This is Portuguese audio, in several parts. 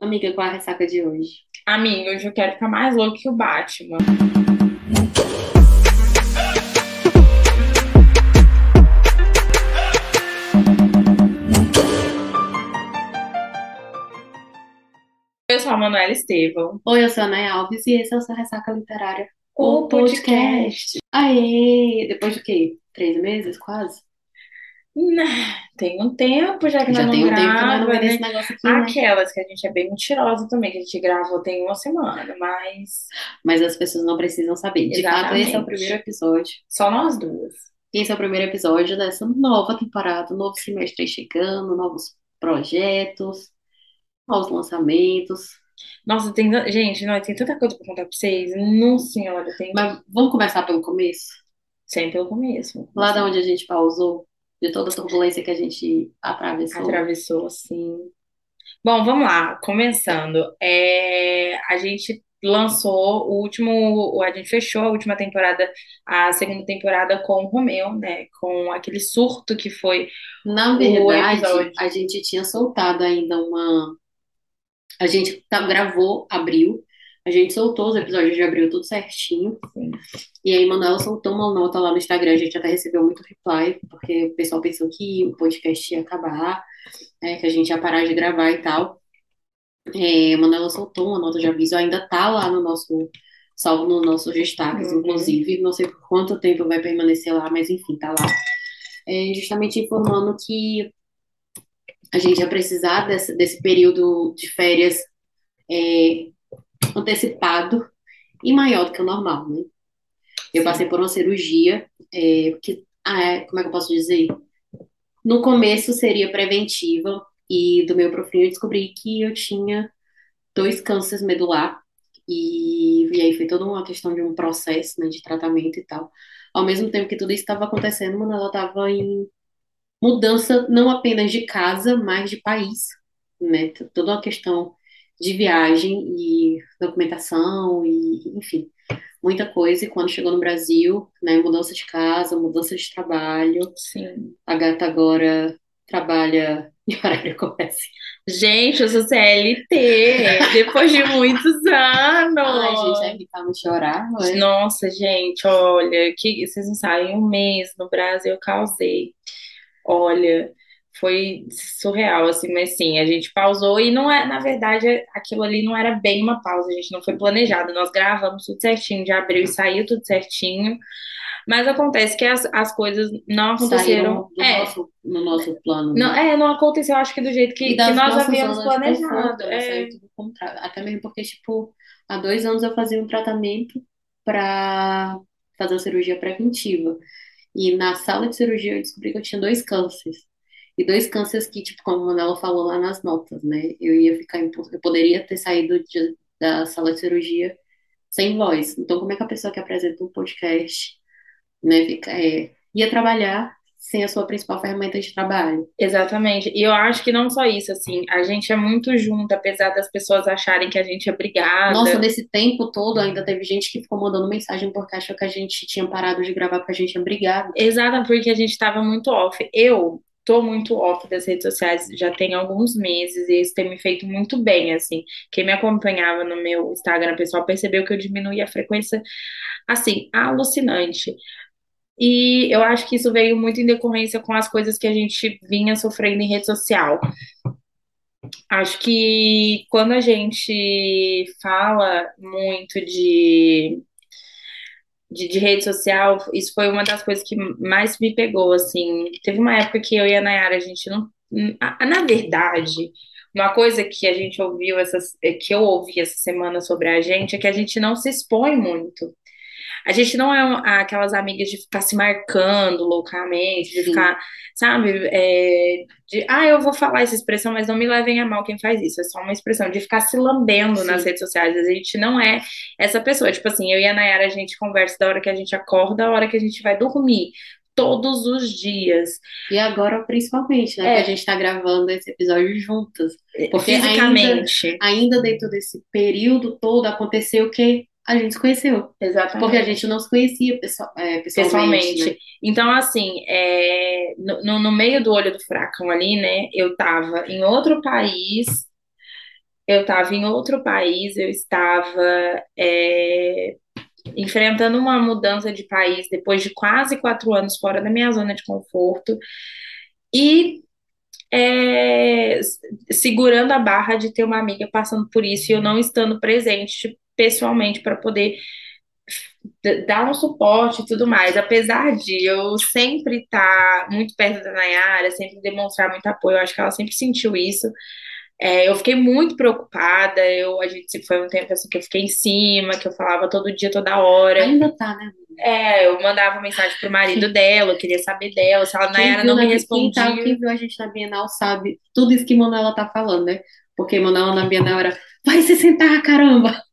Amiga, qual a ressaca de hoje? Amigo, hoje eu quero ficar mais louco que o Batman. Eu sou a Manuela Estevão. Oi, eu sou a Ana Alves e esse é o seu Ressaca Literária, O podcast. Aê! Depois de quê? Três meses, quase? Né, Tem um tempo já que Já nós tem não um tempo que nós não grava, né? negócio aqui, né? Aquelas que a gente é bem mentirosa também, que a gente gravou tem uma semana, mas Mas as pessoas não precisam saber. De fato, esse é o primeiro episódio. só nós duas. Esse é o primeiro episódio dessa nova temporada, novo semestre chegando, novos projetos, novos lançamentos. Nossa, tem, gente, nós tem tanta coisa pra contar pra vocês. Não, senhora, tem Mas vamos começar pelo começo? sempre pelo começo. Lá da onde a gente pausou, de toda a turbulência que a gente atravessou. Atravessou, assim. Bom, vamos lá, começando. É, a gente lançou o último, a gente fechou a última temporada, a segunda temporada com o Romeu, né? Com aquele surto que foi Na verdade, episódio. a gente tinha soltado ainda uma. A gente tá- gravou abril, a gente soltou os episódios de abril tudo certinho. Sim. E aí, Manuela soltou uma nota lá no Instagram, a gente até recebeu muito reply, porque o pessoal pensou que o podcast ia acabar, né, que a gente ia parar de gravar e tal. É, Manuela soltou uma nota de aviso, ainda tá lá no nosso. Salvo nos nossos destaques, Uhum. inclusive, não sei por quanto tempo vai permanecer lá, mas enfim, tá lá. É, justamente informando que a gente ia precisar desse, desse período de férias é, antecipado e maior do que o normal, né? Eu Sim. passei por uma cirurgia, é, que, ah, é, como é que eu posso dizer? No começo seria preventiva, e do meu pro fim eu descobri que eu tinha dois cânceres medular, e, e aí foi toda uma questão de um processo, né, de tratamento e tal. Ao mesmo tempo que tudo isso estava acontecendo, mano, ela estava em mudança não apenas de casa, mas de país, né? Toda uma questão de viagem e documentação e, enfim, muita coisa. E quando chegou no Brasil, né, mudança de casa, mudança de trabalho. Sim. A gata agora trabalha em horário comercial. Gente, eu sou CLT, depois de muitos Ai, gente, anos. é evitar não chorar, não é? Nossa, gente, olha, que vocês não sabem, um mês no Brasil eu causei. Olha, foi surreal, assim, mas sim, a gente pausou e não é, na verdade, aquilo ali não era bem uma pausa, a gente não foi planejado. Nós gravamos tudo certinho de abril e saiu tudo certinho, mas acontece que as, as coisas não aconteceram. É, nosso, no nosso plano, não, né? é, não aconteceu, acho que do jeito que, que nós havíamos planejado. né? É. Até mesmo porque, tipo, há dois anos eu fazia um tratamento para fazer uma cirurgia preventiva. E na sala de cirurgia eu descobri que eu tinha dois cânceres. E dois cânceres que, tipo, como a Manuela falou lá nas notas, né? Eu ia ficar, eu poderia ter saído de- da sala de cirurgia sem voz. Então, como é que a pessoa que apresenta um podcast, né, fica, é, ia trabalhar sem a sua principal ferramenta de trabalho? exatamente. E eu acho que não só isso, assim, a gente é muito junto, apesar das pessoas acharem que a gente é brigada. Nossa, nesse tempo todo ainda teve gente que ficou mandando mensagem porque achou que a gente tinha parado de gravar porque a gente é brigado. Exato, porque a gente estava muito off. Eu tô muito off das redes sociais já tem alguns meses e isso tem me feito muito bem, assim. Quem me acompanhava no meu Instagram pessoal percebeu que eu diminuí a frequência, assim, alucinante. E eu acho que isso veio muito em decorrência com as coisas que a gente vinha sofrendo em rede social. Acho que quando a gente fala muito de de, de rede social, isso foi uma das coisas que mais me pegou, assim. Teve uma época que eu e a Nayara, a gente não. Na verdade, uma coisa que a gente ouviu, essas, que eu ouvi essa semana sobre a gente, é que a gente não se expõe muito. A gente não é um- aquelas amigas de ficar se marcando loucamente, de Sim. ficar, sabe, é, de, ah, eu vou falar essa expressão, mas não me levem a mal quem faz isso. É só uma expressão de ficar se lambendo nas Sim. redes sociais. A gente não é essa pessoa. Tipo assim, eu e a Nayara, a gente conversa da hora que a gente acorda, da hora que a gente vai dormir. Todos os dias. E agora, principalmente, né? É. Que a gente tá gravando esse episódio juntas. Porque ainda, Fisicamente. ainda dentro desse período todo aconteceu que a gente se conheceu. Exatamente. Porque a gente não se conhecia pessoal, é, pessoalmente, Pessoalmente. né? Então, assim, é, no, no- meio do olho do furacão ali, né? Eu tava em outro país, eu estava em outro país, eu estava é, enfrentando uma mudança de país depois de quase quatro anos fora da minha zona de conforto e é, segurando a barra de ter uma amiga passando por isso e eu não estando presente pessoalmente para poder dar um suporte e tudo mais. Apesar de eu sempre estar tá muito perto da Nayara, sempre demonstrar muito apoio, eu acho que ela sempre sentiu isso. É, eu fiquei muito preocupada, eu, a gente foi um tempo assim que eu fiquei em cima, que eu falava todo dia, toda hora. Ainda tá, né? É, eu mandava mensagem pro marido dela, eu queria saber dela, se ela Nayara não me respondia. Quem, tá, quem viu a gente na Bienal sabe tudo isso que Manuela tá falando, né? Porque Manuela na Bienal era, vai se sentar, caramba!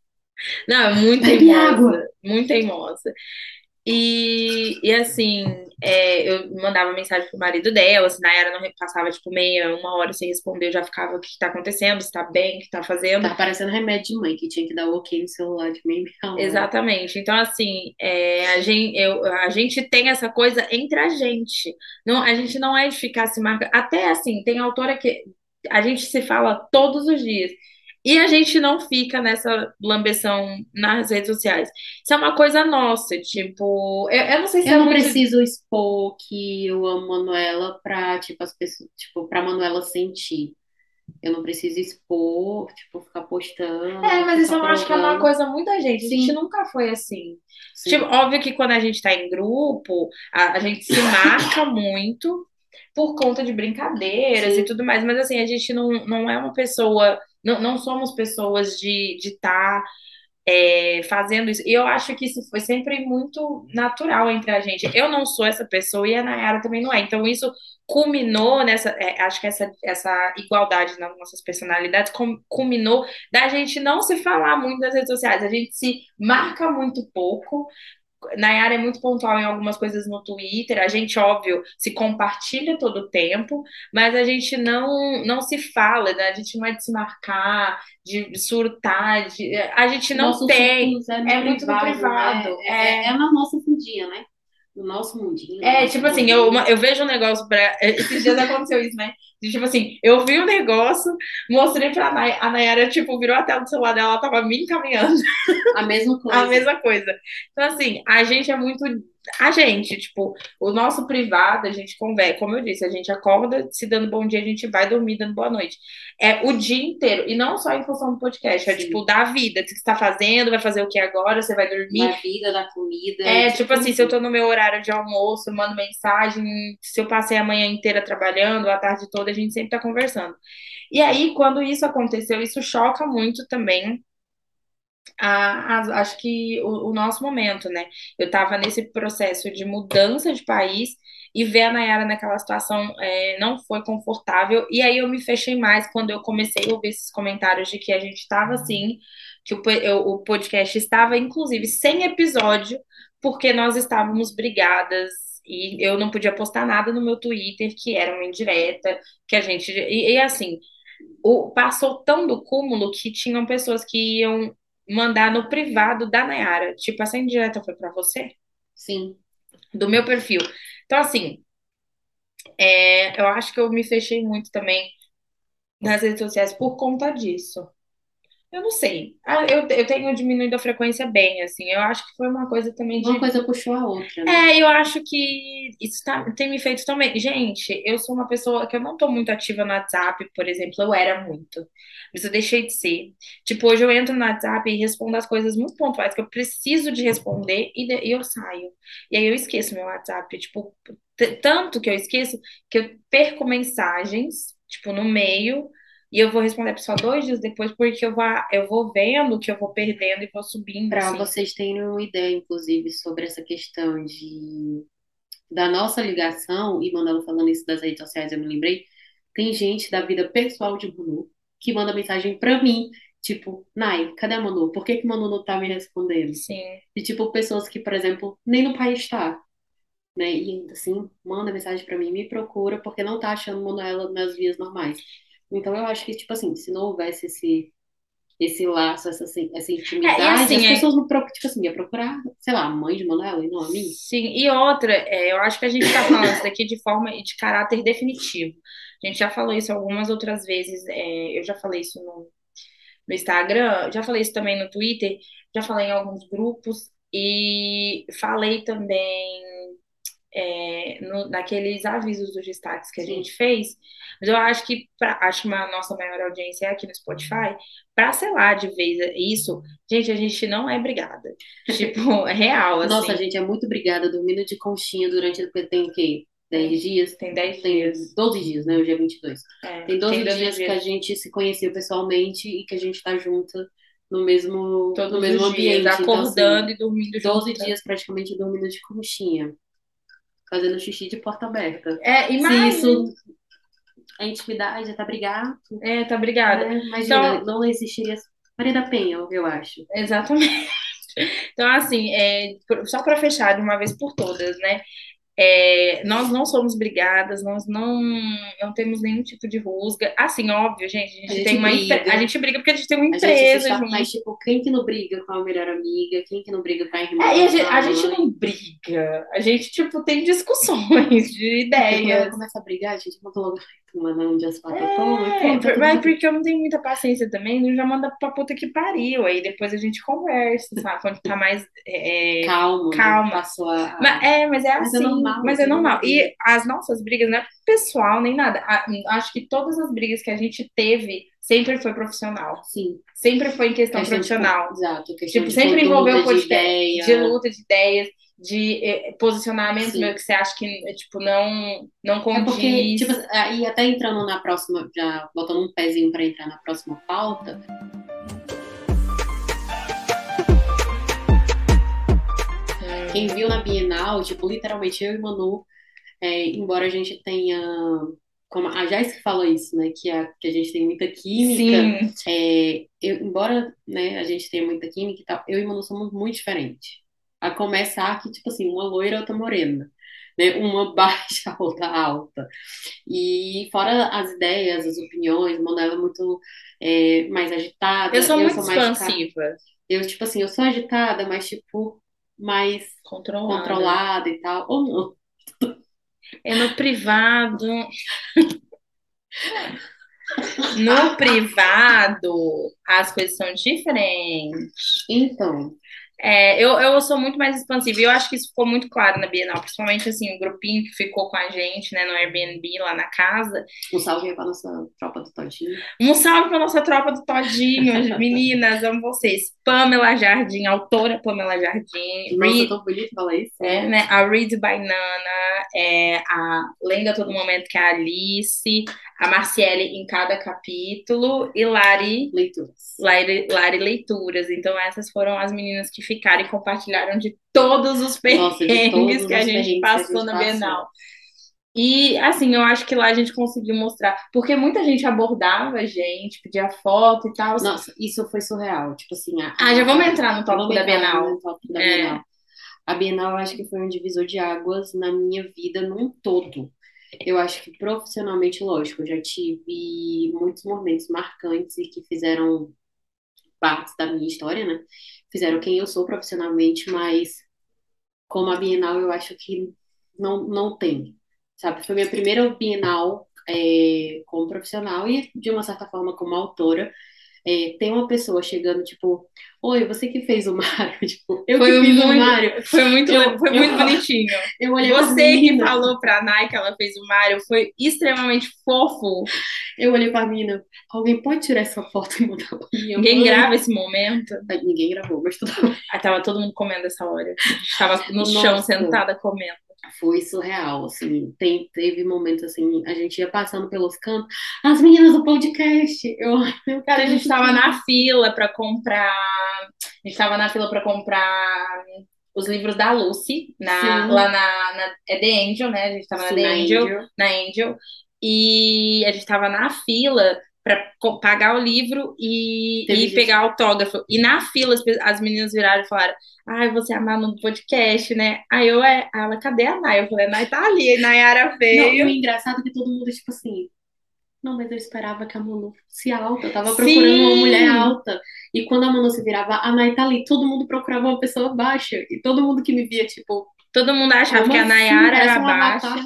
Não, é muito teimosa, muito teimosa. E, e assim, é, eu mandava mensagem pro marido dela, se Nayara não passava, tipo, meia, uma hora sem responder, eu já ficava, o que tá acontecendo, se tá bem, o que tá fazendo. Tá parecendo remédio de mãe, que tinha que dar ok no celular de meia hora. Exatamente. Então, assim, é, a, gente, eu, a gente tem essa coisa entre a gente. Não, a gente não é de ficar se marcando. Até, assim, tem autora que a gente se fala todos os dias. E a gente não fica nessa lambeção nas redes sociais. Isso é uma coisa nossa, tipo, eu, eu não sei se eu é não muito... preciso expor que eu amo Manuela pra, tipo, as pessoas, tipo, pra Manuela sentir. Eu não preciso expor, tipo, ficar postando. É, mas isso eu acho que é uma coisa muita gente. A gente nunca foi assim. Sim. Tipo, óbvio que quando a gente tá em grupo, a, a gente se marca muito por conta de brincadeiras Sim. e tudo mais, mas assim, a gente não, não é uma pessoa não, não somos pessoas de estar tá, é, fazendo isso. E eu acho que isso foi sempre muito natural entre a gente. Eu não sou essa pessoa e a Nayara também não é. Então, isso culminou nessa. É, acho que essa, essa igualdade nas nossas personalidades culminou da gente não se falar muito nas redes sociais. A gente se marca muito pouco, Nayara é muito pontual em algumas coisas no Twitter. A gente, óbvio, se compartilha todo o tempo, mas a gente não não se fala, né? A gente não é de se marcar, de surtar, de... a gente não tem. É, é muito privado, privado. Né? É, é, é na nossa fundinha, né? No nosso mundinho. É, nosso tipo assim, eu, eu vejo um negócio pra. Esses dias aconteceu isso, né? Tipo assim, eu vi um negócio, mostrei pra Nay, a Nayara, tipo, virou a tela do celular dela, ela tava me encaminhando. A mesma coisa. a mesma coisa. Então, assim, a gente é muito a gente, tipo, o nosso privado, a gente conversa, como eu disse, a gente acorda se dando bom dia, a gente vai dormir dando boa noite. É o dia inteiro, e não só em função do podcast, é, Sim. é tipo, da vida, o que você tá fazendo, vai fazer o que agora, você vai dormir. Da vida, da comida. É, tipo assim, se eu tô no meu horário de almoço, mando mensagem, se eu passei a manhã inteira trabalhando, a tarde toda, a gente sempre tá conversando. E aí, quando isso aconteceu, isso choca muito também a, a, acho que o, o, nosso momento, né? Eu estava nesse processo de mudança de país e ver a Nayara naquela situação é, não foi confortável. E aí eu me fechei mais quando eu comecei a ouvir esses comentários de que a gente estava assim, que o, eu, o podcast estava, inclusive, sem episódio, porque nós estávamos brigadas e eu não podia postar nada no meu Twitter que era uma indireta, que a gente. E, e assim, o, passou tão do cúmulo que tinham pessoas que iam mandar no privado da Nayara. Tipo, essa indireta foi para você? Sim. Do meu perfil. Então, assim, é, eu acho que eu me fechei muito também nas redes sociais por conta disso. Eu não sei. Ah, eu, eu tenho diminuído a frequência bem, assim. Eu acho que foi uma coisa também de. Uma coisa puxou a outra. Né? É, eu acho que isso tá, tem me feito também. Gente, eu sou uma pessoa que eu não tô muito ativa no WhatsApp, por exemplo. Eu era muito. Mas eu deixei de ser. Tipo, hoje eu entro no WhatsApp e respondo as coisas muito pontuais que eu preciso de responder e, de, e eu saio. E aí eu esqueço meu WhatsApp. Tipo, tanto que eu esqueço que eu perco mensagens, tipo, no meio e eu vou responder a pessoa dois dias depois, porque eu vou, eu vou vendo que eu vou perdendo e vou subindo. Para assim. vocês terem uma ideia, inclusive, sobre essa questão de da nossa ligação, e mandando falando isso das redes sociais, eu me lembrei, tem gente da vida pessoal de Manu que manda mensagem para mim, tipo, Nai, cadê a Manu? Por que, que Manu não tá me respondendo? Sim. E tipo, pessoas que, por exemplo, nem no país está. Né? E assim, manda mensagem para mim, me procura, porque não tá achando Manuela nas vias normais. Então eu acho que, tipo assim, se não houvesse esse, esse laço, essa, essa intimidade, é, assim, as é pessoas não procuram, tipo assim, ia procurar, sei lá, a mãe de Manuela e não a mim. Sim, e outra, é, eu acho que a gente tá falando isso daqui de forma de caráter definitivo. A gente já falou isso algumas outras vezes, é, eu já falei isso no, no Instagram, já falei isso também no Twitter, já falei em alguns grupos e falei também é, no, naqueles avisos dos destaques que a Sim. gente fez. Mas eu acho que, pra, acho que a nossa maior audiência é aqui no Spotify. Pra selar de vez isso, gente, a gente não é brigada. Tipo, é real, assim. Nossa, gente, é muito obrigada dormindo de conchinha durante. Tem o quê? 10 dias? Tem 10 Tem dias. 12 dias, né? Hoje é 22. É, Tem 12 12 dias que a gente se conheceu pessoalmente e que a gente tá junta no mesmo, Todos no mesmo ambiente. dias, Então, acordando assim, e dormindo 12 junto. dias praticamente dormindo de conchinha. Fazendo xixi de porta aberta. É, Se imagina. isso é intimidade, tá brigado, É, tá obrigada. né? Imagina, Então- não existiria Maria da Penha, eu acho. Exatamente. Então, assim, é, só para fechar de uma vez por todas, né? É, nós não somos brigadas, nós não, não temos nenhum tipo de rusga. Assim, óbvio, gente, a gente, A gente tem uma briga. a gente briga porque a gente tem uma gente empresa junto. mas tipo, quem que não briga com a melhor amiga? Quem que não briga com a irmã? É, a gente, a gente não briga, a gente, tipo, tem discussões de Porque quando ela ideias. começa a brigar, a gente manda logo um dia as quatro É, Mas porque eu não tenho muita paciência também, eu já manda pra puta que pariu. Aí depois a gente conversa, sabe? Quando tá mais. é, calma, né? calma. Passou a, a- Mas é, mas é Mas é assim, normal, mas é todo mundo normal. E as nossas brigas não é pessoal nem nada. Acho que todas as brigas que a gente teve sempre foi profissional. Sim, Sempre foi em questão questão de- profissional. exato, questão Tipo, de sempre envolveu de podcast, ideia. de luta de ideias, de eh, posicionamento Sim. meu que você acha que eh, tipo não não É porque, condiz. tipo, aí até entrando na próxima, já botando um pezinho pra entrar na próxima pauta, quem viu na Bienal, tipo, literalmente eu e Manu, é, embora a gente tenha, como a que falou isso, né, que a, que a gente tem muita química, Sim, é, eu, embora, né, a gente tenha muita química e tal, eu e Manu somos muito diferentes. A começar que, tipo assim, uma loira, outra morena, né, uma baixa, outra alta. E fora as ideias, as opiniões, Manu ela é muito é, mais agitada, eu sou muito mais ca- expansiva, Eu, tipo assim, eu sou agitada, mas, tipo, mais controlada. controlada e tal, ou não. É no privado. No privado, as coisas são diferentes. Então, É, eu, eu sou muito mais expansiva e eu acho que isso ficou muito claro na Bienal, principalmente assim, o grupinho que ficou com a gente, né, no Airbnb lá na casa. um salve pra nossa tropa do Todinho. Um salve pra nossa tropa do Todinho, meninas, amo vocês. Pamela Jardim, autora Pamela Jardim, Nossa, Read, tão bonito falar isso. é, né, a Read by Nana, é, a Lenda a Todo Momento, que é a Alice, a Marciele em cada capítulo e Lari Leituras. Lari, Lari Leituras. Então, essas foram as meninas que ficaram e compartilharam de todos os Nossa, perrengues todos que a gente que a passou gente na passou. Bienal. E, assim, eu acho que lá a gente conseguiu mostrar. Porque muita gente abordava a gente, pedia foto e tal. Nossa, isso foi surreal. Tipo assim, a, Ah, já vamos entrar no tópico da Bienal. no tópico da É. Bienal. A Bienal, eu acho que foi um divisor de águas na minha vida num todo. Eu acho que profissionalmente, lógico, eu já tive muitos momentos marcantes e que fizeram parte da minha história, né? Fizeram quem eu sou profissionalmente, mas como a Bienal, eu acho que não, não tem, sabe? Foi minha primeira Bienal é, como profissional e, de uma certa forma, como autora. É, tem uma pessoa chegando, tipo, oi, você que fez o Mário? Tipo, eu Foi que fiz o muito- Mário. Foi muito, Eu- foi eu- muito bonitinho. Eu olhei Você que falou pra Nai que ela fez o Mário foi extremamente fofo. eu olhei pra mina, alguém pode tirar essa foto e mandar pra minha Ninguém mãe? grava esse momento. Ninguém gravou, mas tudo bem. Aí tava todo mundo comendo essa hora. Tava no Nossa. chão, sentada, comendo. Foi surreal, assim, tem, teve momentos assim, a gente ia passando pelos cantos, as meninas do podcast, eu, Cara, a gente tava do céu. na fila pra comprar. A gente tava na fila pra comprar os livros da Lucy, na, Sim. lá na, na- É The Angel, né? A gente tava Sim, na The Angel, Angel. na Angel. E a gente tava na fila pra co- pagar o livro e, e pegar autógrafo. E na fila as, as meninas viraram e falaram: Ai, você é a Manu do podcast, né? Aí eu, é, ela, cadê a Nay? Eu falei, a tá ali. Aí Nayara Não, e veio. o engraçado é que todo mundo, tipo assim, não, mas eu esperava que a Manu fosse alta, eu tava Sim. procurando uma mulher alta, e quando a Manu se virava, a Nay tá ali, todo mundo procurava uma pessoa baixa, e todo mundo que me via, tipo, Todo mundo achava que a assim? Nayara era baixa. avatar.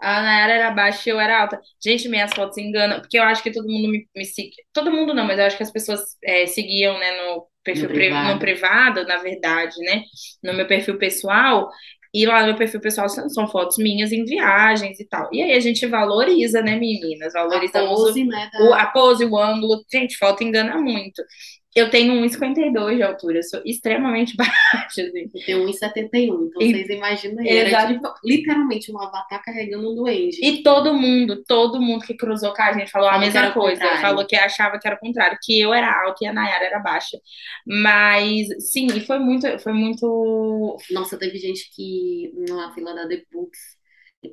A Nayara era baixa e eu era alta. Gente, minhas fotos enganam, porque eu acho que todo mundo me, me segue. Todo mundo não, mas eu acho que as pessoas é, seguiam, né, no perfil No pri- privado. no privado, na verdade, né? No meu perfil pessoal. E lá no meu perfil pessoal são, são fotos minhas em viagens e tal. E aí a gente valoriza, né, meninas? A Valorizamos o, pose, né, o- da... a pose, o ângulo. Gente, foto engana muito. Eu tenho 1,52 de altura, eu sou extremamente baixa, assim. Eu tenho 1,71, então E- vocês imaginam aí, era tipo, literalmente um avatar carregando um duende. E todo mundo, todo mundo que cruzou com a gente falou a Falou mesma coisa. Falou que achava que era o contrário, que eu era alta e a Nayara era baixa. Mas sim, e foi muito, foi muito. Nossa, teve gente que na fila da The Books,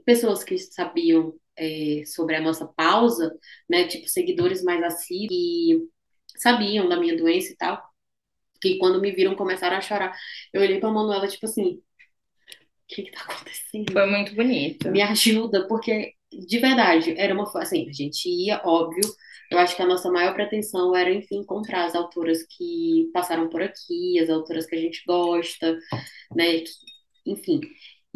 pessoas que sabiam é, sobre a nossa pausa, né, tipo seguidores mais assíduos, sabiam da minha doença e tal, que quando me viram começaram a chorar. Eu olhei pra Manuela, tipo assim, o que que tá acontecendo? Foi muito bonito. Me ajuda, porque de verdade, era uma, assim, a gente ia, óbvio, eu acho que a nossa maior pretensão era, enfim, encontrar as autoras que passaram por aqui, as autoras que a gente gosta, né, que- enfim,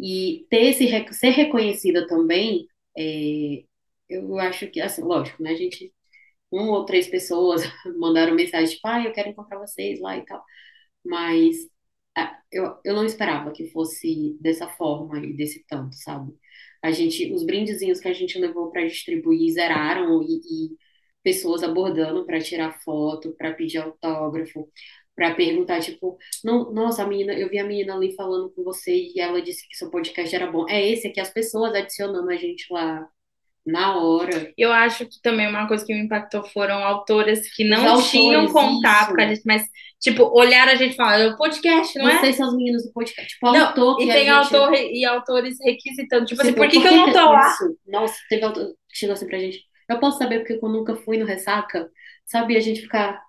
e ter esse, ser reconhecida também, é, eu acho que, assim, lógico, né, a gente, uma ou três pessoas mandaram mensagem, tipo, ah, eu quero encontrar vocês lá e tal, mas eu, eu não esperava que fosse dessa forma e desse tanto, sabe? A gente, os brindezinhos que a gente levou para distribuir zeraram e, e pessoas abordando para tirar foto, para pedir autógrafo, para perguntar, tipo, não, nossa, a menina, eu vi a menina ali falando com você e ela disse que seu podcast era bom. É esse aqui, as pessoas adicionando a gente lá na hora. Eu acho que também uma coisa que me impactou foram autoras que não autores, tinham contato isso. com a gente, mas, tipo, olharam a gente e falaram, é o podcast, não é? Vocês são os meninos do podcast. Tipo, Não, autor que e tem gente... autor e autores requisitando, tipo assim, por que que eu não tô lá? Isso. Nossa, teve autor que chegou assim pra gente. Eu posso saber porque eu nunca fui no Ressaca? Sabe? A gente ficar.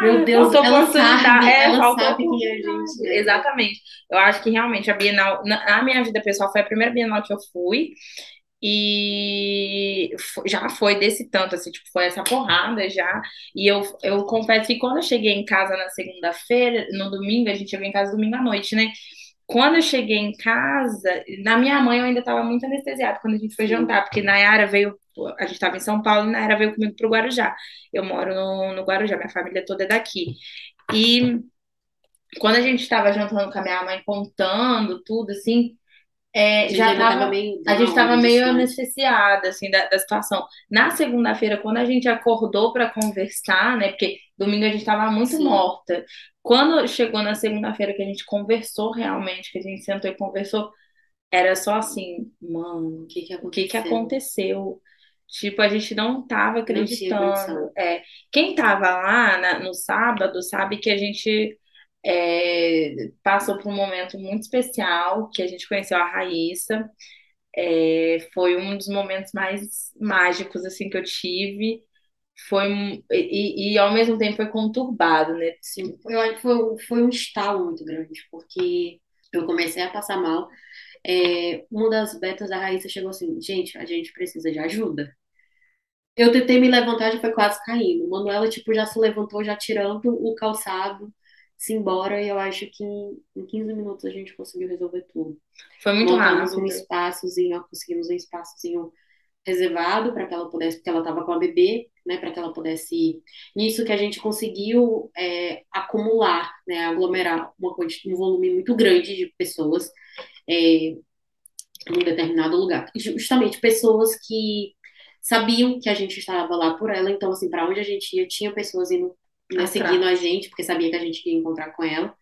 Meu Deus, ela sabe, É, ela sabe quem é a gente. né? Exatamente. Eu acho que realmente a Bienal, na a minha vida pessoal, foi a primeira Bienal que eu fui. E já foi desse tanto, assim, tipo, foi essa porrada já. E eu, eu confesso que quando eu cheguei em casa na segunda-feira, no domingo, a gente chegou em casa domingo à noite, né? Quando eu cheguei em casa, na minha mãe eu ainda estava muito anestesiada quando a gente foi jantar, porque Nayara veio, a gente estava em São Paulo e Nayara veio comigo pro Guarujá. Eu moro no, no Guarujá, minha família toda é daqui. E quando a gente estava jantando com a minha mãe, contando tudo, assim, é, A gente já tava, tava meio a gente down, tava meio anestesiada, assim, da, da situação. Na segunda-feira, quando a gente acordou para conversar, né, porque domingo a gente tava muito Sim. morta. Quando chegou na segunda-feira que a gente conversou realmente, que a gente sentou e conversou, era só assim, mano, O que que o que que aconteceu? aconteceu? Tipo, a gente não tava acreditando. É, quem tava lá na- no sábado sabe que a gente é, passou por um momento muito especial, que a gente conheceu a Raíssa. É, foi um dos momentos mais mágicos assim que eu tive. Foi e, e, ao mesmo tempo foi conturbado, né? Sim, que foi, foi um estalo muito grande, porque eu comecei a passar mal. É, uma das betas da Raíssa chegou assim, gente, a gente precisa de ajuda. Eu tentei me levantar, já foi quase caindo. Manuela, tipo, já se levantou, já tirando o calçado, se embora, e eu acho que em, em 15 minutos a gente conseguiu resolver tudo. Foi muito Montamos um rápido. espaçozinho, ó, conseguimos um espaçozinho reservado para que ela pudesse, porque ela estava com a bebê, né, para que ela pudesse. Nisso que a gente conseguiu é, acumular, né, aglomerar uma quanti- um volume muito grande de pessoas é, em um determinado lugar. Justamente pessoas que sabiam que a gente estava lá por ela, então, assim, para onde a gente ia, tinha pessoas indo, Atrás. seguindo a gente, porque sabia que a gente ia encontrar com ela.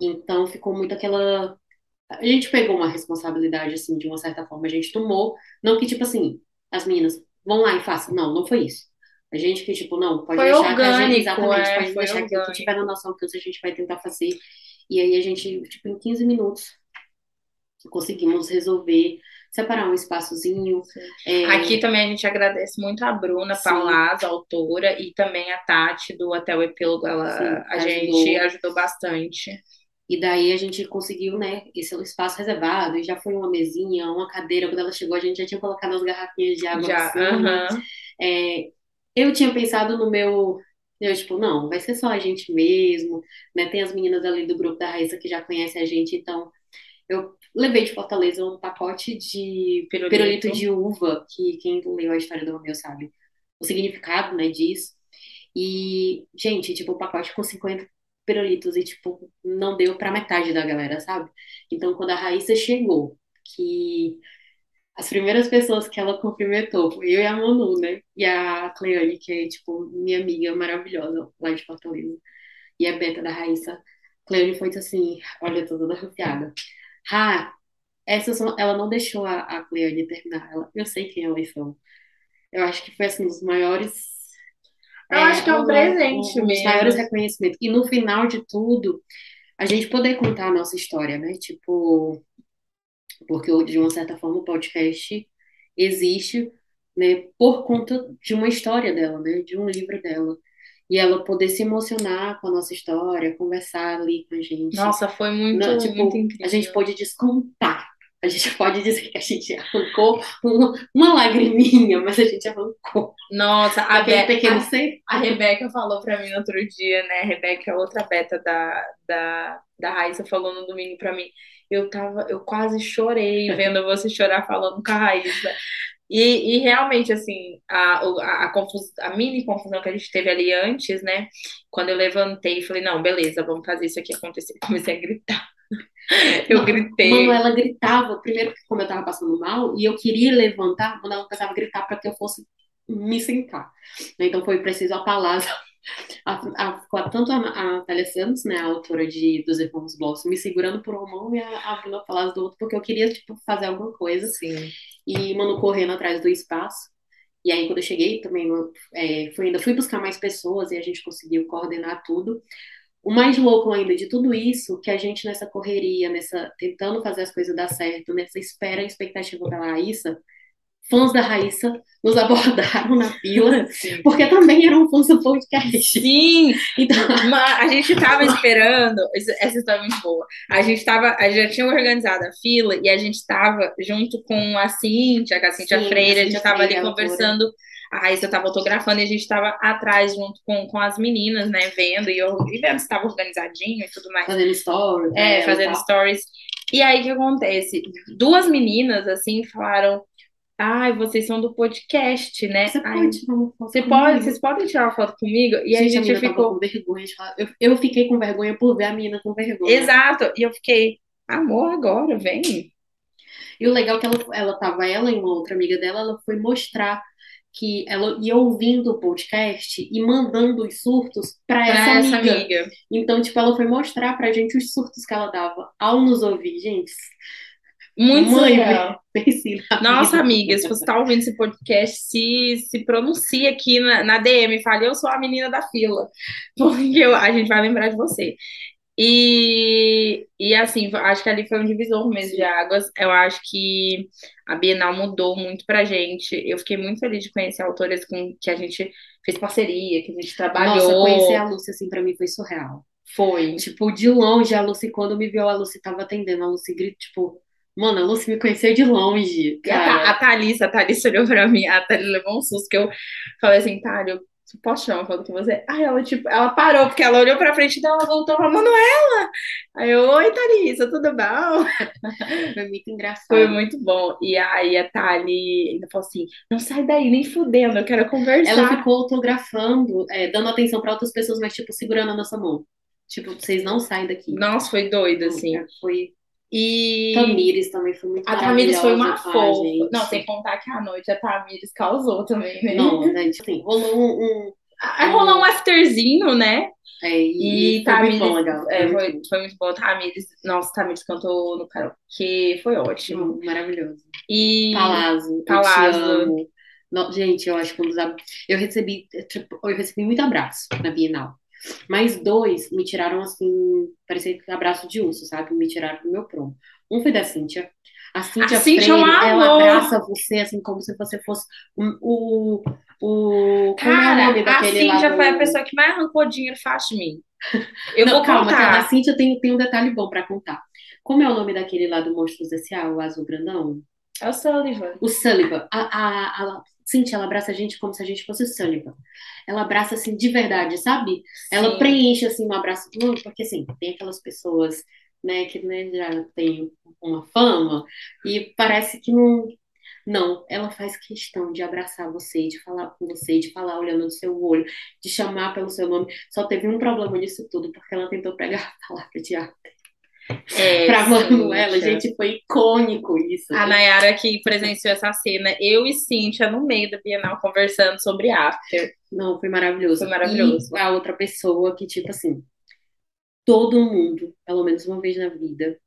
Então, ficou muito aquela. A gente pegou uma responsabilidade, assim, de uma certa forma, a gente tomou. Não que, tipo assim, as meninas vão lá e façam. Não, não foi isso. A gente que, tipo, não, pode Foi deixar que a gente. orgânico, Exatamente, é, pode deixar que o que orgânico. tiver na nossa alcance a gente vai tentar fazer. E aí a gente, tipo, em 15 minutos, conseguimos resolver, separar um espaçozinho. é, Aqui também a gente agradece muito a Bruna Sim. Palaz, autora, e também a Tati do Hotel Epílogo. Ela, Sim, a ajudou. gente ajudou bastante. E daí a gente conseguiu, né, esse espaço reservado, e já foi uma mesinha, uma cadeira. Quando ela chegou, a gente já tinha colocado as garrafinhas de água Já, aham. É, eu tinha pensado no meu. Eu, tipo, não, vai ser só a gente mesmo, né? Tem as meninas ali do grupo da Raíssa que já conhecem a gente, então Eu levei de Fortaleza um pacote de Pirulito. pirulito de uva, que quem leu a história do Romeu sabe o significado, né, disso. E, gente, tipo, o pacote com 50 pirulitos e, tipo, não deu pra metade da galera, sabe? Então, quando a Raíssa chegou, que as primeiras pessoas que ela cumprimentou foi eu e a Manu, né? E a Cleane, que é, tipo, minha amiga maravilhosa lá de Fortaleza. E a Beta da Raíssa. Cleane foi assim, olha, tô toda arrupiada. Ah, essa são- ela não deixou a, a Cleane terminar. Ela, eu sei quem elas são. Eu acho que foi, assim, um dos maiores Eu acho que é um presente um dos mesmo. maiores reconhecimentos. E no final de tudo, a gente poder contar a nossa história, né? Tipo, porque de uma certa forma o podcast existe, né, por conta de uma história dela, né, de um livro dela. E ela poder se emocionar com a nossa história, conversar ali com a gente. Nossa, foi muito, Não, tipo, muito incrível. a gente pode descontar. A gente pode dizer que a gente arrancou uma, uma lagriminha, mas a gente arrancou. Nossa, a, Be- pequeno a, a Rebeca falou pra mim no outro dia, né? A Rebeca é outra beta da, da, da Raíssa, falou no domingo pra mim. Eu tava, eu quase chorei vendo você chorar falando com a Raíssa. E, e realmente, assim, a, a, a, confus- a mini confusão que a gente teve ali antes, né? Quando eu levantei e falei, não, beleza, vamos fazer isso aqui acontecer. Comecei a gritar. Eu Não, gritei. Manuela gritava, primeiro porque como eu tava passando mal, e eu queria levantar, Manuela começava a gritar para que eu fosse me sentar. Então foi preciso a palavra. A, a, ficou tanto a, a Natália Santos, né, a autora de Dos Irmãos Bloss, me segurando por uma mão e a, a Bruna Palácio do outro, porque eu queria, tipo, fazer alguma coisa. Sim. E Manu correndo atrás do espaço. E aí, quando eu cheguei, também é, fui, ainda fui buscar mais pessoas e a gente conseguiu coordenar tudo. O mais louco ainda de tudo isso, que a gente nessa correria, nessa tentando fazer as coisas dar certo, nessa espera e expectativa pela Raíssa, fãs da Raíssa nos abordaram na fila, Sim. porque também eram fãs do podcast. Sim, Então, a gente tava esperando, essa história é muito boa. A gente tava, a gente já tinha organizado a fila e a gente tava junto com a Cíntia, com a Cíntia Sim, Freire, a gente já Cíntia tava ali autora. conversando. A Raíssa tava autografando e a gente tava atrás junto com, com as meninas, né, vendo e, eu, e vendo se tava organizadinho e tudo mais. fazendo stories. É, fazendo stories. E aí o que acontece? Duas meninas assim falaram: Ai, vocês são do podcast, né? Você Ai, pode tirar uma foto você comigo? pode, vocês podem tirar uma foto comigo? E aí a gente tava ficou. com vergonha falar. Eu, eu fiquei com vergonha por ver a menina com vergonha. Exato. E eu fiquei, amor, agora, vem. E o legal é que ela, ela tava, ela e uma outra amiga dela, ela foi mostrar que ela ia ouvindo o podcast e mandando os surtos pra essa essa amiga. amiga. Então, tipo, ela foi mostrar pra gente os surtos que ela dava ao nos ouvir, gente. Muito Mãe, pense na Nossa, amiga, se você tá ouvindo esse podcast, se, se pronuncia aqui na, na DM, fale, eu sou a menina da fila, porque eu- a gente vai lembrar de você. E, e assim, acho que ali foi um divisor mesmo de águas. Eu acho que a Bienal mudou muito pra gente. Eu fiquei muito feliz de conhecer autores com que a gente fez parceria, que a gente trabalhou. Nossa, conhecer a Lucy, assim, pra mim foi surreal. Foi. Tipo, de longe, a Lucy, quando me viu, a Lucy tava atendendo. A Lucy grita, tipo, mano, a Lucy me conheceu de longe, E a, cara. a Thalissa, a Thalissa olhou pra mim, a Thalissa levou um susto que eu falei assim, Thalissa, eu posso tirar uma foto com você? Aí ela, tipo, ela parou, porque ela olhou pra frente dela, ela voltou pra Manuela. Aí eu, oi, Thalissa, tudo bom? Foi muito engraçado. Foi muito bom. E aí a Thali ainda falou assim, não sai daí, nem fudendo, eu quero conversar. Ela ficou autografando, é, dando atenção pra outras pessoas, mas, tipo, segurando a nossa mão. Tipo, vocês não saem daqui. Nossa, foi doido, assim. É, Foi. E Tamires também foi muito a Tamires foi uma a fofa. gente. Não, sem contar que à noite a Tamires causou também, né? Não, gente, assim, rolou um. um Aí rolou um afterzinho, né? é, e E foi Tamires, muito bom, legal. é, foi, foi muito bom. Tamires, nossa, Tamires cantou no karaokê, foi ótimo. Maravilhoso. E Palazzo, eu Palazzo. No- gente, eu acho que um dos eu recebi, tipo, eu recebi muito abraço na Bienal. Mas dois me tiraram assim, parecia que abraço de urso, sabe? Me tiraram do meu prumo. Um foi da Cíntia. A Cíntia, Cíntia é um Freire, ela amor. abraça você assim como se você fosse o, o, como é o Cara, nome a daquele lá Cíntia foi a pessoa que mais arrancou dinheiro fácil de mim. Eu Não, vou calma, que a contar. Cíntia tem, tem um detalhe bom pra contar. Como é o nome daquele lá do Monstros S.A., o azul grandão? É o Sullivan. O Sullivan. A, a, a Cíntia, ela abraça a gente como se a gente fosse o Sullivan. Ela abraça, assim, de verdade, sabe? Ela Sim. preenche, assim, um abraço. Não, porque, assim, tem aquelas pessoas né, que né, já tem uma fama, e parece que não. Não, ela faz questão de abraçar você, de falar com você, de falar olhando no seu olho, de chamar pelo seu nome. Só teve um problema nisso tudo, porque ela tentou pregar a palavra de arte. É, pra Manuela, gente, foi icônico isso. A Nayara que presenciou essa cena, eu e Cíntia no meio da Bienal conversando sobre After. Não, foi maravilhoso. Foi maravilhoso. E a outra pessoa que, tipo assim, todo mundo, pelo menos uma vez na vida,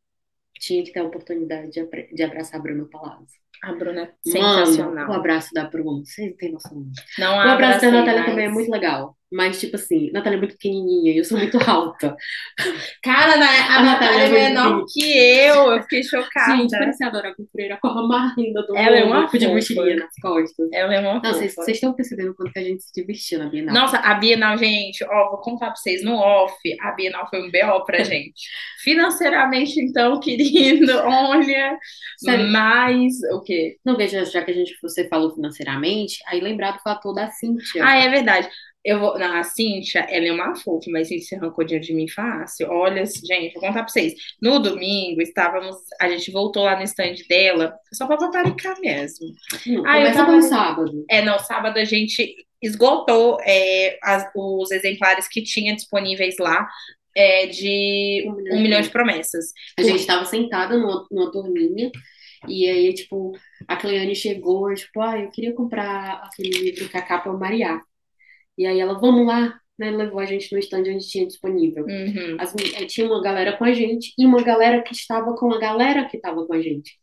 tinha que ter a oportunidade de, abra- de abraçar a Bruna Palazzo. A Bruna é Mano, sensacional. o abraço da Bruna, vocês não têm noção. Não O abraço da Natália mais. também é muito legal. Mas, tipo assim, Natália é muito pequenininha e eu sou muito alta. Cara, a, A Natália é é menor que eu. Eu fiquei chocada. Gente, parecia a Dora com a mais linda do Ela é uma de mochilinha nas costas. Ela é uma Não, vocês estão percebendo quanto que a gente se divertiu na Bienal. Nossa, a Bienal, gente, ó, vou contar pra vocês no off, a Bienal foi um BO pra gente. Financeiramente, então, querido, olha, Sério. mas o quê? Não, veja, já que a gente, você falou financeiramente, aí lembrar do fator da Cíntia. Ah, é verdade. Eu vou. Não, a Cíntia, ela é uma fofa, mas Cíntia arrancou dinheiro de mim fácil. Olha, gente, vou contar pra vocês. No domingo, estávamos. A gente voltou lá no stand dela, só pra paparicar mesmo. Não, Ah, eu começa tava- com sábado. É, não, sábado a gente esgotou é, as- os exemplares que tinha disponíveis lá é, de Um milhão um de milhão de promessas. A gente tava sentada numa, numa turminha, e aí, tipo, a Cleane chegou, tipo, ah, eu queria comprar aquele livro que a capa é o Mariá. E aí ela, vamos lá, né? Levou a gente no stand onde tinha disponível. Uhum. As eh, tinha uma galera com a gente e uma galera que estava com a galera que estava com a gente.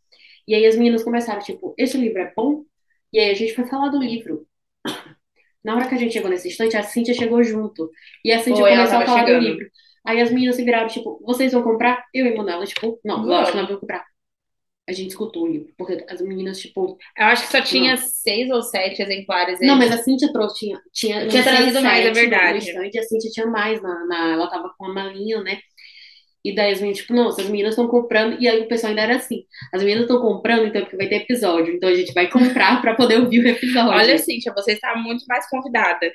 E aí as meninas começaram, tipo, esse livro é bom? E aí a gente foi falar do livro. Na hora que a gente chegou nesse instante, a Cíntia chegou junto. E a Cíntia Foi, ela começou a falar do chegando. livro. Aí as meninas se viraram, tipo, vocês vão comprar? Eu e Manuela, tipo, não, lógico nós vamos comprar. A gente escutou o livro, porque as meninas, tipo, Eu acho que só tinha seis ou sete exemplares. não, aí. mas a Cíntia trouxe, tinha, tinha, Tinha trazido mais, é no- verdade. E a Cíntia tinha mais, na, na- ela tava com uma malinha, né? E daí as meninas, tipo, não, essas meninas estão comprando, e aí o pessoal ainda era assim, as meninas estão comprando, então é porque vai ter episódio, então a gente vai comprar pra poder ouvir o episódio. Olha, Cíntia, você está muito mais convidada.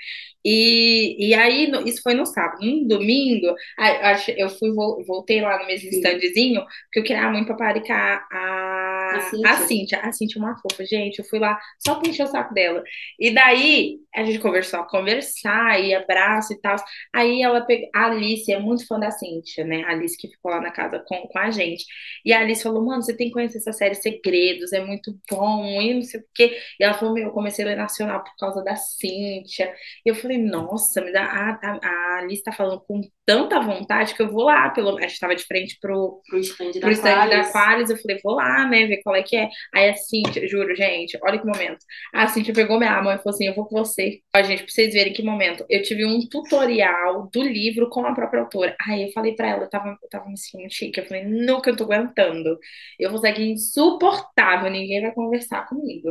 E, e aí, no- isso foi no sábado. No domingo, eu fui, vol- voltei lá no mesmo Sim. standzinho, porque eu queria muito paparicar a, A Cíntia. a Cíntia. A Cíntia é uma fofa, gente. Eu fui lá só pra encher o saco dela. E daí, a gente conversou a conversar, e abraço e tal. Aí ela pegou. A Alice é muito fã da Cíntia, né? A Alice que ficou lá na casa com, com a gente. E a Alice falou: Mano, você tem que conhecer essa série Segredos, é muito bom, e não sei o quê. E ela falou: Meu, eu comecei a ler Nacional por causa da Cíntia. E eu falei: Nossa, me dá. A, a, a Alice tá falando com tanta vontade que eu vou lá. Pelo... A gente tava de frente pro, Pro stand da pro stand da Qualis. Eu falei, vou lá, né, ver qual é que é. Aí a Cíntia, juro, gente, olha que momento. A Cíntia pegou minha mão e falou assim, eu vou com você. Ó, gente, pra vocês verem que momento. Eu tive um tutorial do livro com a própria autora. Aí eu falei pra ela, eu tava, eu tava me sentindo chique, eu falei, nunca eu tô aguentando. Eu vou ser aqui insuportável, ninguém vai conversar comigo.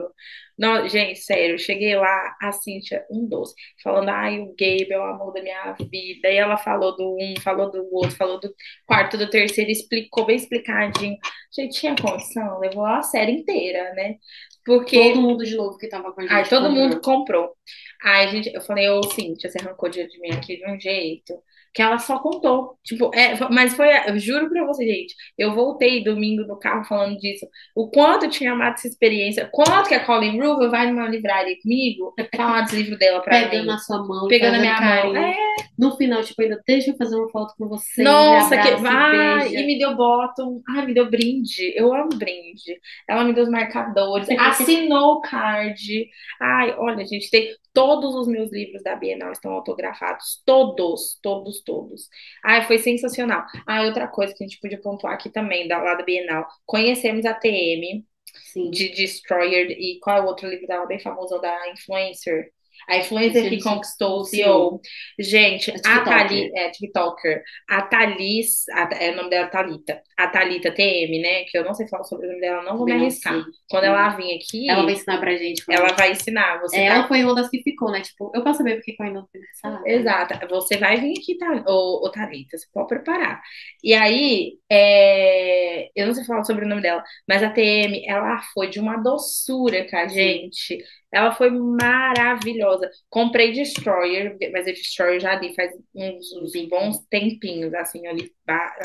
Não, gente, sério, cheguei lá, a Cíntia, um doce, falando, ai, o Gabe é o amor da minha vida. E ela falou do um, falou do outro, falou do quarto, do terceiro, explicou bem explicadinho. Gente, tinha condição, levou a série inteira, né? Porque. Todo mundo de novo que tava com a gente. Ai, todo comprou. mundo comprou. Aí, gente, eu falei, ô, Cíntia, você arrancou dinheiro de mim aqui de um jeito que ela só contou. Tipo, é, mas foi, eu juro pra você, gente, eu voltei domingo no carro falando disso. O quanto eu tinha amado essa experiência, quanto que a Colin Roover vai numa livraria comigo, falar dos livros dela pra Pegando mim. na sua mão, Pegando a minha mão. É, No final, tipo, ainda deixa eu fazer uma foto com você. Nossa, me que vai! beija. E me deu bottom. Ai, me deu brinde. Eu amo brinde. Ela me deu os marcadores, assinou o card. Ai, olha, gente, tem todos os meus livros da Bienal estão autografados. Todos, todos, todos. Ai, foi sensacional. Ah, outra coisa que a gente podia pontuar aqui também, da, lá da Bienal. Conhecemos a TM Sim. de Destroyer e qual é o outro livro dela bem famoso da Influencer? A Influencer que conquistou o. CEO. Gente, A a TikToker. Thali, é TikToker. A Thalis, a- é o nome dela Thalita. A Thalita TM, né? Que eu não sei falar sobre o nome dela, não vou me não arriscar. Quando ela vir aqui, Ela vai ensinar pra gente. ela vai ensinar. Você Ela foi uma das que ficou, né? Tipo, eu posso saber porque que eu ainda não fui nessa área. Exato. Você vai vir aqui, tá? Ô, ô Thalita, você pode preparar. E aí, é, eu não sei falar sobre o nome dela, mas a TM, ela foi de uma doçura com a gente. Ela foi maravilhosa. Maravilhosa. Comprei Destroyer, mas a Destroyer já li faz uns, uns bons tempinhos, assim, ali,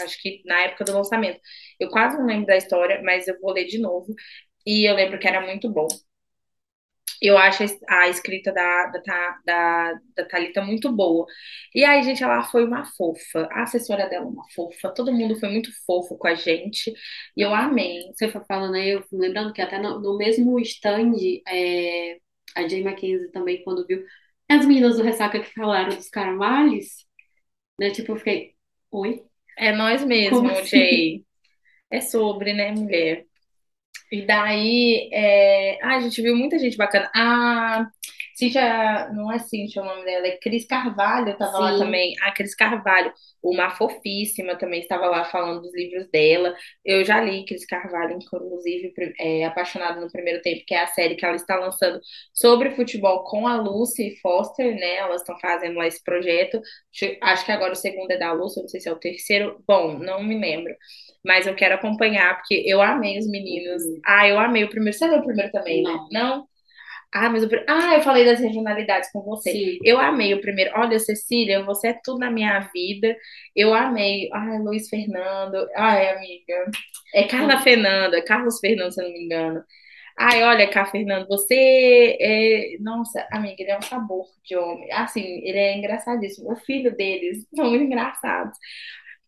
acho que na época do lançamento. Eu quase não lembro da história, mas eu vou ler de novo. E eu lembro que era muito bom. Eu acho a escrita da, da, da, da Thalita muito boa. E aí, gente, ela foi uma fofa. A assessora dela, uma fofa. Todo mundo foi muito fofo com a gente. E eu amei. Você foi falando aí, eu lembrando que até no, no mesmo stand, é, a Jay Mackenzie também, quando viu as meninas do Ressaca que falaram dos Carvalhos, né? Tipo, eu fiquei, oi? É nós mesmo, assim? Jay. É sobre, né, mulher? E daí, é... ah, a gente viu muita gente bacana. A Cíntia, não é Cíntia o nome dela, é Cris Carvalho, estava lá também. A Cris Carvalho, uma fofíssima, também estava lá falando dos livros dela. Eu já li Cris Carvalho, inclusive, é, Apaixonado no Primeiro Tempo, que é a série que ela está lançando sobre futebol com a Lucy Foster, né? Elas estão fazendo lá esse projeto. Acho que agora o segundo é da Lucy, não sei se é o terceiro. Bom, não me lembro mas eu quero acompanhar, porque eu amei os meninos. Uhum. Ah, eu amei o primeiro. Você leu o primeiro também, né? Não. Ah, mas o Ah, eu falei das regionalidades com você. Sim. Eu amei o primeiro. Olha, Cecília, você é tudo na minha vida. Eu amei. Ai, Luiz Fernando. Ai, amiga. É Carla Fernanda, Carlos Fernando, se eu não me engano. Ai, olha, cá, Fernando, você é. Nossa, amiga, ele é um sabor de homem. Assim, ele é engraçadíssimo. O filho deles são muito engraçados.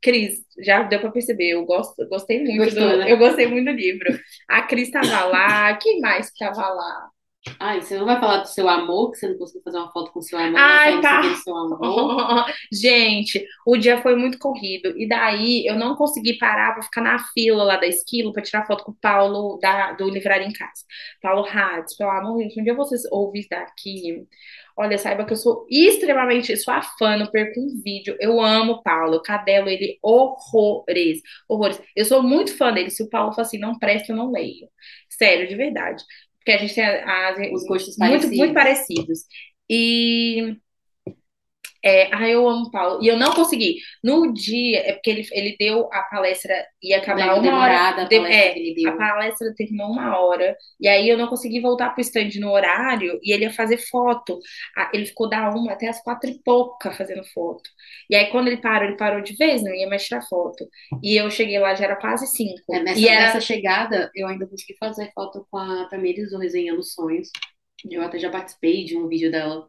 Cris, já deu para perceber, eu gosto, gostei muito Gostou, do, né? eu gostei muito do livro. A Cris estava lá, quem mais estava lá? Ai, você não vai falar do seu amor, que você não conseguiu fazer uma foto com seu amor, Ai, tá. seu amor. Gente, o dia foi muito corrido. E daí eu não consegui parar para ficar na fila lá da esquilo para tirar foto com o Paulo da, do Livraria em Casa. Paulo Hades, pelo amor de Deus, um dia vocês ouvem daqui. Olha, saiba que eu sou extremamente, sua fã, não perco um vídeo. Eu amo o Paulo, eu cadelo ele horrores, horrores. Eu sou muito fã dele. Se o Paulo fala assim, não presta, eu não leio. Sério, de verdade. Porque a gente tem as, os gostos muito, parecidos. muito parecidos. E é, ah, eu amo Paulo. E eu não consegui. No dia, é porque ele, ele deu a palestra, ia acabar uma hora. A de, é, a palestra terminou uma hora. E aí eu não consegui voltar pro stand no horário e ele ia fazer foto. Ele ficou da uma até as quatro e pouca fazendo foto. E aí quando ele parou, ele parou de vez, não ia mais tirar foto. E eu cheguei lá, já era quase cinco. É, nessa, e era... nessa chegada, eu ainda consegui fazer foto com a Tamires do Resenhando Sonhos. Eu até já participei de um vídeo dela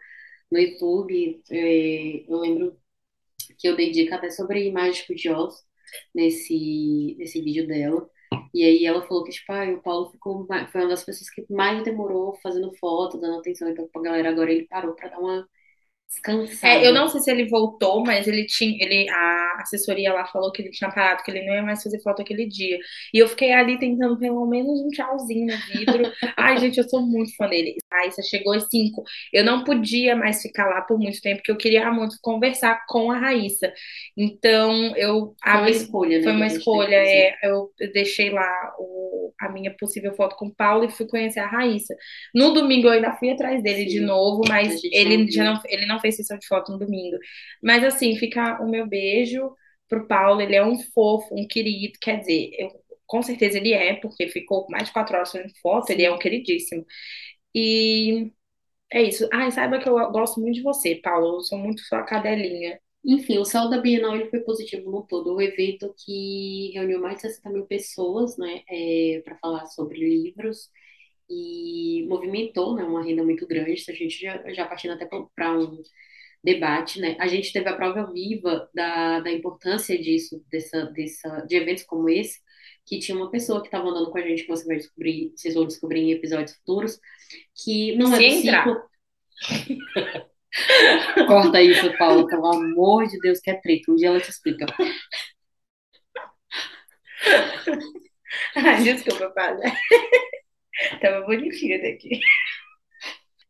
no YouTube, é, eu lembro que eu dei dica até sobre Mágico de Oz nesse, nesse vídeo dela. E aí ela falou que, tipo, ah, o Paulo ficou, foi uma das pessoas que mais demorou fazendo foto, dando atenção então, pra galera. Agora ele parou pra dar uma descansada. É, eu não sei se ele voltou, mas ele tinha, ele, a assessoria lá falou que ele tinha parado, que ele não ia mais fazer foto aquele dia. E eu fiquei ali tentando pelo menos um tchauzinho no vidro. Ai, gente, eu sou muito fã dele. Raíssa chegou às cinco. Eu não podia mais ficar lá por muito tempo, porque eu queria muito conversar com a Raíssa. Então, eu... Foi uma escolha, né? Foi uma escolha, é. Eu deixei lá o, a minha possível foto com o Paulo e fui conhecer a Raíssa. No domingo eu ainda fui atrás dele Sim. de novo, mas ele já não, ele não fez sessão de foto no domingo. Mas assim, fica o meu beijo pro Paulo, ele é um fofo, um querido, quer dizer, eu, com certeza ele é, porque ficou mais de quatro horas fazendo foto, ele é um queridíssimo. E é isso. Ai, saiba que eu gosto muito de você, Paulo. Eu sou muito sua cadelinha. Enfim, o saldo da Bienal ele foi positivo no todo. O evento que reuniu mais de 60 mil pessoas, né, é, para falar sobre livros e movimentou, né, uma renda muito grande. A gente já, já partindo até para um debate, né? A gente teve a prova viva da, da importância disso, dessa, dessa, de eventos como esse, que tinha uma pessoa que estava andando com a gente, que você vai descobrir, vocês vão descobrir em episódios futuros, que não é do ciclo. Corta isso, Paulo, pelo amor de Deus, que é treta. Um dia ela te explica. Ai, desculpa, Paulo. Tava bonitinha daqui.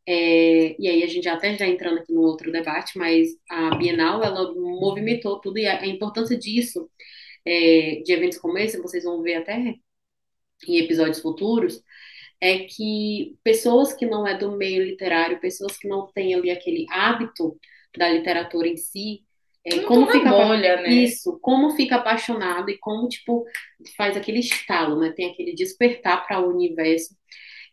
É, e aí a gente já até já entrando aqui no outro debate, mas a Bienal, ela movimentou tudo e a, a importância disso, é, de eventos como esse, vocês vão ver até em episódios futuros, é que pessoas que não é do meio literário, pessoas que não têm ali aquele hábito da literatura em si, é, como fica bolha, né? isso, como fica apaixonado e como tipo faz aquele estalo, né? Tem aquele despertar para o universo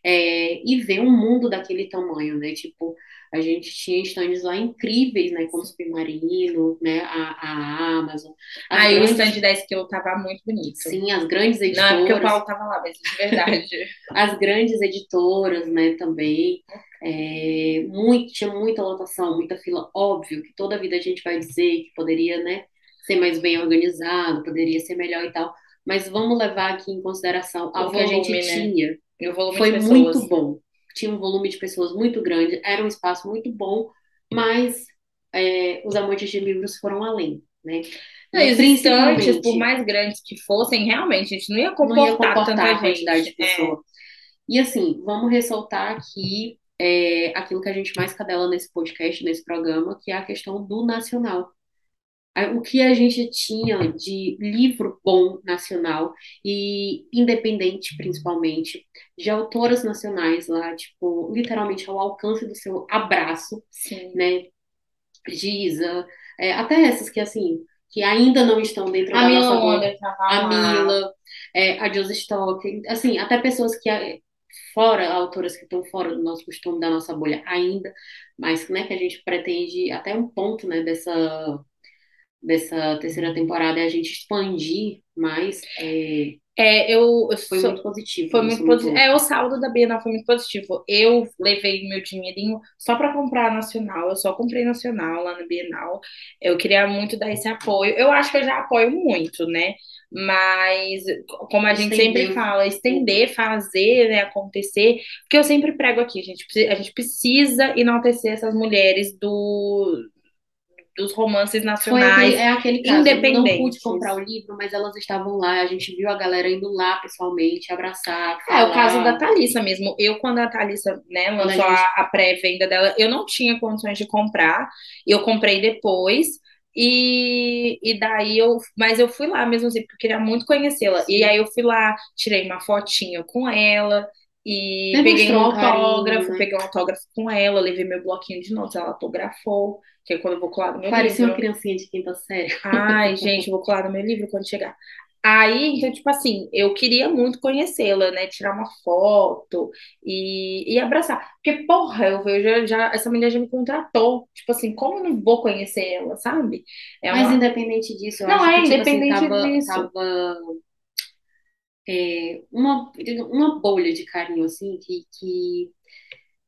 é, e ver um mundo daquele tamanho, né? Tipo, A gente tinha estandes lá incríveis, né? Como Submarino, né? A, a Amazon. As Aí o grandes- stand de 10 quilos tava muito bonito. Sim, as grandes Não, é porque o editoras. Paulo tava lá, mas de verdade. as grandes editoras, né, também. É, muito, tinha muita lotação, muita fila. Óbvio que toda vida a gente vai dizer que poderia, né, ser mais bem organizado, poderia ser melhor e tal. Mas vamos levar aqui em consideração ao que a gente volume, né? tinha. E o volume Foi de pessoas. muito bom. Tinha um volume de pessoas muito grande, era um espaço muito bom, mas é, os amantes de livros foram além, né? Não, e os estantes, por mais grandes que fossem, realmente, a gente não ia não comportar, ia comportar tanta a gente. quantidade de É. pessoas. E assim, vamos ressaltar aqui é, aquilo que a gente mais cadela nesse podcast, nesse programa, que é a questão do nacional. O que a gente tinha de livro bom nacional e independente, principalmente, de autoras nacionais lá, tipo, literalmente ao alcance do seu abraço, Sim. né? Giza, é, até essas que, assim, que ainda não estão dentro A da Mila nossa bolha tava a. Mila, é, a Josie Stock, assim, até pessoas que é, fora, autoras que estão fora do nosso costume, da nossa bolha ainda, mas né, que a gente pretende até um ponto, né, dessa dessa terceira temporada é a gente expandir mais, é, É, eu, eu foi sou- muito positivo. Foi muito positivo. É, o saldo da Bienal foi muito positivo. Eu levei meu dinheirinho só para comprar nacional. Eu só comprei nacional lá na Bienal. Eu queria muito dar esse apoio. Eu acho que eu já apoio muito, né? Mas, como a gente Estender. sempre fala, estender, fazer, né, acontecer. Porque eu sempre prego aqui, gente, a gente precisa enaltecer essas mulheres do, dos romances Foi nacionais. aquele, é aquele caso, eu não pude comprar o livro, mas elas estavam lá, a gente viu a galera indo lá pessoalmente, abraçar, É, o caso falar. da Thalissa mesmo. Eu, quando a Thalissa, né, Quando a lançou gente- a, pré-venda dela, eu não tinha condições de comprar. Eu comprei depois. E, e daí eu. Mas eu fui lá mesmo assim, porque eu queria muito conhecê-la. E aí eu fui lá, tirei uma fotinha com ela. E peguei um Demonstrou um carinho, autógrafo, né? peguei um autógrafo com ela, levei meu bloquinho de notas, ela autografou, que é quando eu vou colar no meu Parecia uma livro. criancinha de quinta série. Ai, gente, vou colar no meu livro quando chegar. Aí, então, tipo assim, eu queria muito conhecê-la, né? Tirar uma foto e, e abraçar. Porque, porra, eu vejo já, essa menina já me contratou. Tipo assim, como eu não vou conhecer ela, sabe? É Mas uma- independente disso, eu Não, acho é, que, tipo assim, independente tava, disso. tava, é, uma, uma bolha de carinho, assim, que, que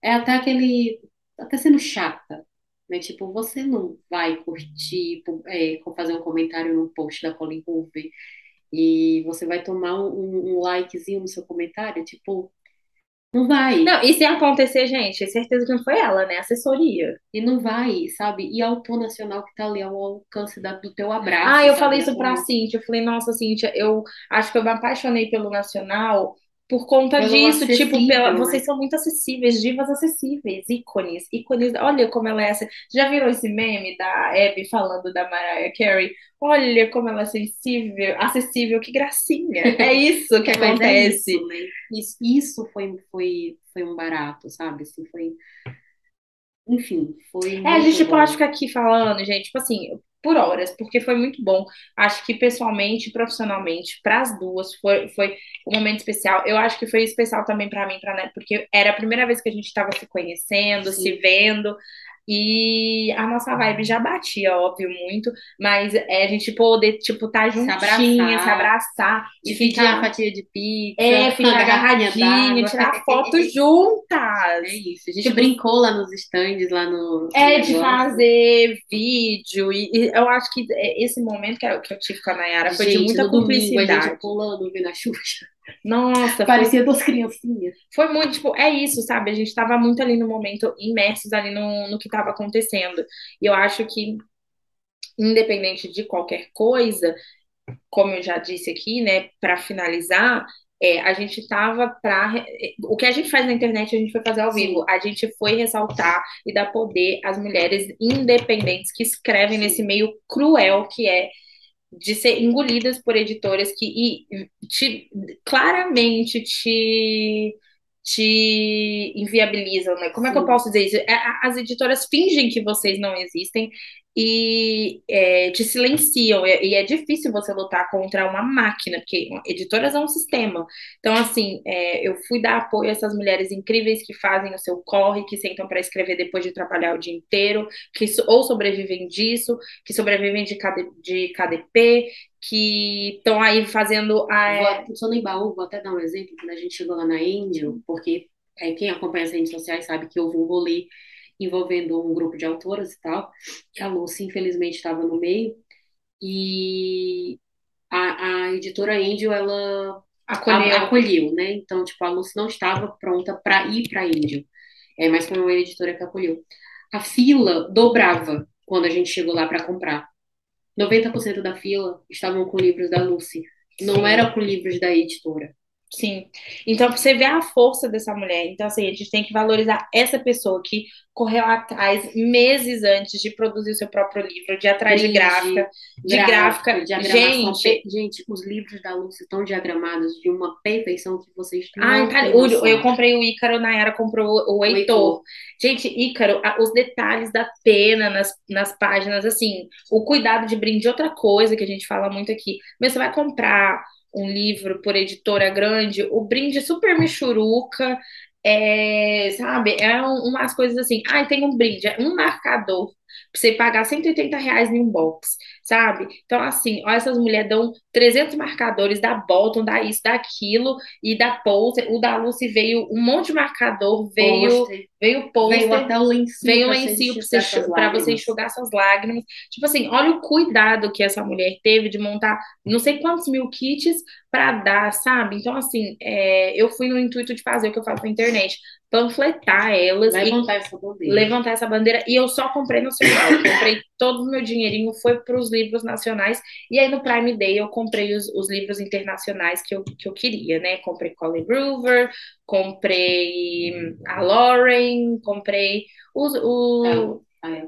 é até aquele, até sendo chata, né? Tipo, você não vai curtir, é, fazer um comentário num post da Colin Hoover e você vai tomar um, um, likezinho no seu comentário, tipo, não vai. Não, e se acontecer, gente, é certeza que não foi ela, né? Assessoria. E não vai, sabe? E autor nacional que tá ali ao alcance da- do teu abraço, Ah, eu sabe? falei isso pra tua- Cíntia. Eu falei, nossa, Cíntia, eu acho que eu me apaixonei pelo Nacional por conta Pelo disso. Tipo, pela... né? vocês são muito acessíveis, divas acessíveis, ícones, ícones. Olha como ela é. Já virou esse meme da Abby falando da Mariah Carey? Olha como ela é sensível, acessível, que gracinha. É isso que é acontece. isso, né? Isso, isso foi, foi, foi um barato, sabe? Assim, foi. Enfim, foi. É, a gente pode ficar aqui falando, gente, tipo assim, por horas, porque foi muito bom. Acho que pessoalmente e profissionalmente, para as duas, foi, foi um momento especial. Eu acho que foi especial também para mim, pra, né, porque era a primeira vez que a gente estava se conhecendo, Sim. se vendo. E a nossa vibe já batia, óbvio, muito, mas é a gente poder, tipo, tá juntinha, abraçar. se abraçar e Dividir ficar, a fatia de pizza, é, ficar agarradinha, tirar foto juntas. É isso. A gente Tipo, brincou lá nos stands, lá no. É, no de negócio. fazer vídeo, e, e eu acho que é esse momento que eu, que eu tive com a Nayara foi de Gente, muita no domingo, a cumplicidade. gente pulando, vendo a Xuxa. Nossa, foi, Parecia duas criancinhas. foi muito, tipo, é isso, sabe? A gente tava muito ali no momento, imersos ali no, no que tava acontecendo. E eu acho que, independente de qualquer coisa, como eu já disse aqui, né, para finalizar, é, a gente tava para o que a gente faz na internet a gente foi fazer ao vivo. A gente foi ressaltar e dar poder às mulheres independentes que escrevem nesse meio cruel que é de ser engolidas por editoras que e, te, claramente te te inviabilizam, né? Como é que eu Sim. posso dizer isso? É, As editoras fingem que vocês não existem, e é, te silenciam. E, e é difícil você lutar contra uma máquina, porque editoras é um sistema. Então, assim, é, eu fui dar apoio a essas mulheres incríveis que fazem o seu corre, que sentam para escrever depois de trabalhar o dia inteiro, que ou sobrevivem disso, que sobrevivem de, KD, de KDP, que estão aí fazendo a. Vou, só no baú, vou até dar um exemplo, quando a gente chegou lá na Angel, porque é, quem acompanha as redes sociais sabe que houve um rolê envolvendo um grupo de autoras e tal, e a Lucy, infelizmente, estava no meio, e a, a editora Angel, ela acolheu. A, acolheu, né? Então, tipo, a Lucy não estava pronta para ir para a Angel, é, mas foi uma editora que acolheu. A fila dobrava quando a gente chegou lá para comprar. 90% da fila estavam com livros da Lucy. Não era com livros da editora. Sim. Então, você vê a força dessa mulher. Então, assim, a gente tem que valorizar essa pessoa que correu atrás meses antes de produzir o seu próprio livro, de atrás de, de gráfica, de gráfica. Gente, gente, os livros da Lúcia estão diagramados de uma perfeição que vocês Ai, cara, o, eu comprei o Ícaro, Nayara comprou o Heitor. o Heitor. Gente, Ícaro, os detalhes da pena nas, nas páginas, assim, o cuidado de brinde, outra coisa que a gente fala muito aqui. Mas você vai comprar um livro por editora grande, o brinde super michuruca, é, sabe? É um, umas coisas assim. Ah, tem um brinde, é um marcador pra você pagar 180 reais em um box, sabe? Então, assim, ó, essas mulheres dão 300 marcadores da Bolton, da isso, daquilo, e da Poster. O da Lucy veio um monte de marcador, veio poster. veio poster, veio até o lencinho, veio o lencinho pra você, pra você enxugar suas lágrimas. Tipo assim, olha o cuidado que essa mulher teve de montar não sei quantos mil kits para dar, sabe? Então, assim, é, eu fui no intuito de fazer o que eu faço na internet, panfletar elas levantar essa bandeira. levantar essa bandeira. E eu só comprei nacional. Eu comprei todo o meu dinheirinho, foi para os livros nacionais. E aí no Prime Day eu comprei os, os, livros internacionais que eu, que eu queria, né? Comprei Colin Groover, comprei a Lauren, comprei os. O... Ah, ah,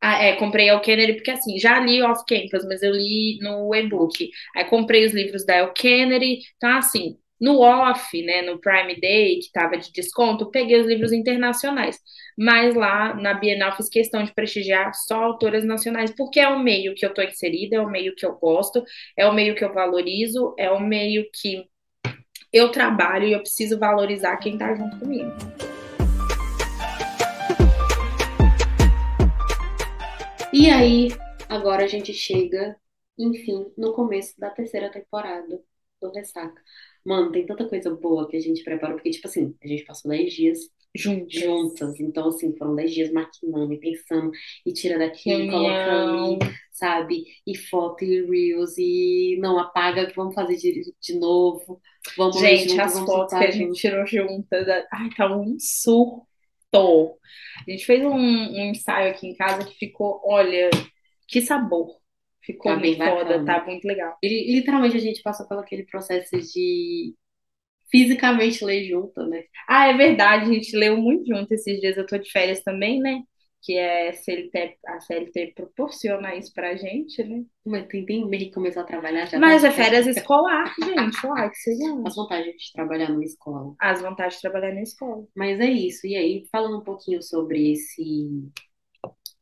ah, é, comprei El Kennedy, porque assim, já li Off Campus, mas eu li no e-book. Aí comprei os livros da El Kennedy. Então, assim, no off, né, no Prime Day, que estava de desconto, peguei os livros internacionais. Mas lá na Bienal fiz questão de prestigiar só autoras nacionais, porque é o meio que eu estou inserida, é o meio que eu gosto, é o meio que eu valorizo, é o meio que eu trabalho e eu preciso valorizar quem está junto comigo. E aí, agora a gente chega, enfim, no começo da terceira temporada do Ressaca. Mano, tem tanta coisa boa que a gente preparou, porque, tipo assim, a gente passou 10 dias juntas. juntas. Então, assim, foram 10 dias maquinando e pensando, e tira daqui, e coloca ali, sabe? E foto, e reels, e não apaga, vamos fazer de, de novo. Vamos gente, as vamos fotos que a gente tirou juntas, ai, tá um surto. A gente fez um, um ensaio aqui em casa que ficou, olha, que sabor. Ficou tá bem foda, tá muito legal. E literalmente a gente passou pelo aquele processo de fisicamente ler junto, né? Ah, é verdade, a gente leu muito junto esses dias. Eu tô de férias também, né? Que é CLT, a CLT proporciona isso pra gente, né? Mas tem, tem meio que começar a trabalhar já. Mas tá é férias escolar, gente. Uai, que seja. As vantagens de trabalhar numa escola. As vantagens de trabalhar na escola. Mas é isso. E aí, falando um pouquinho sobre esse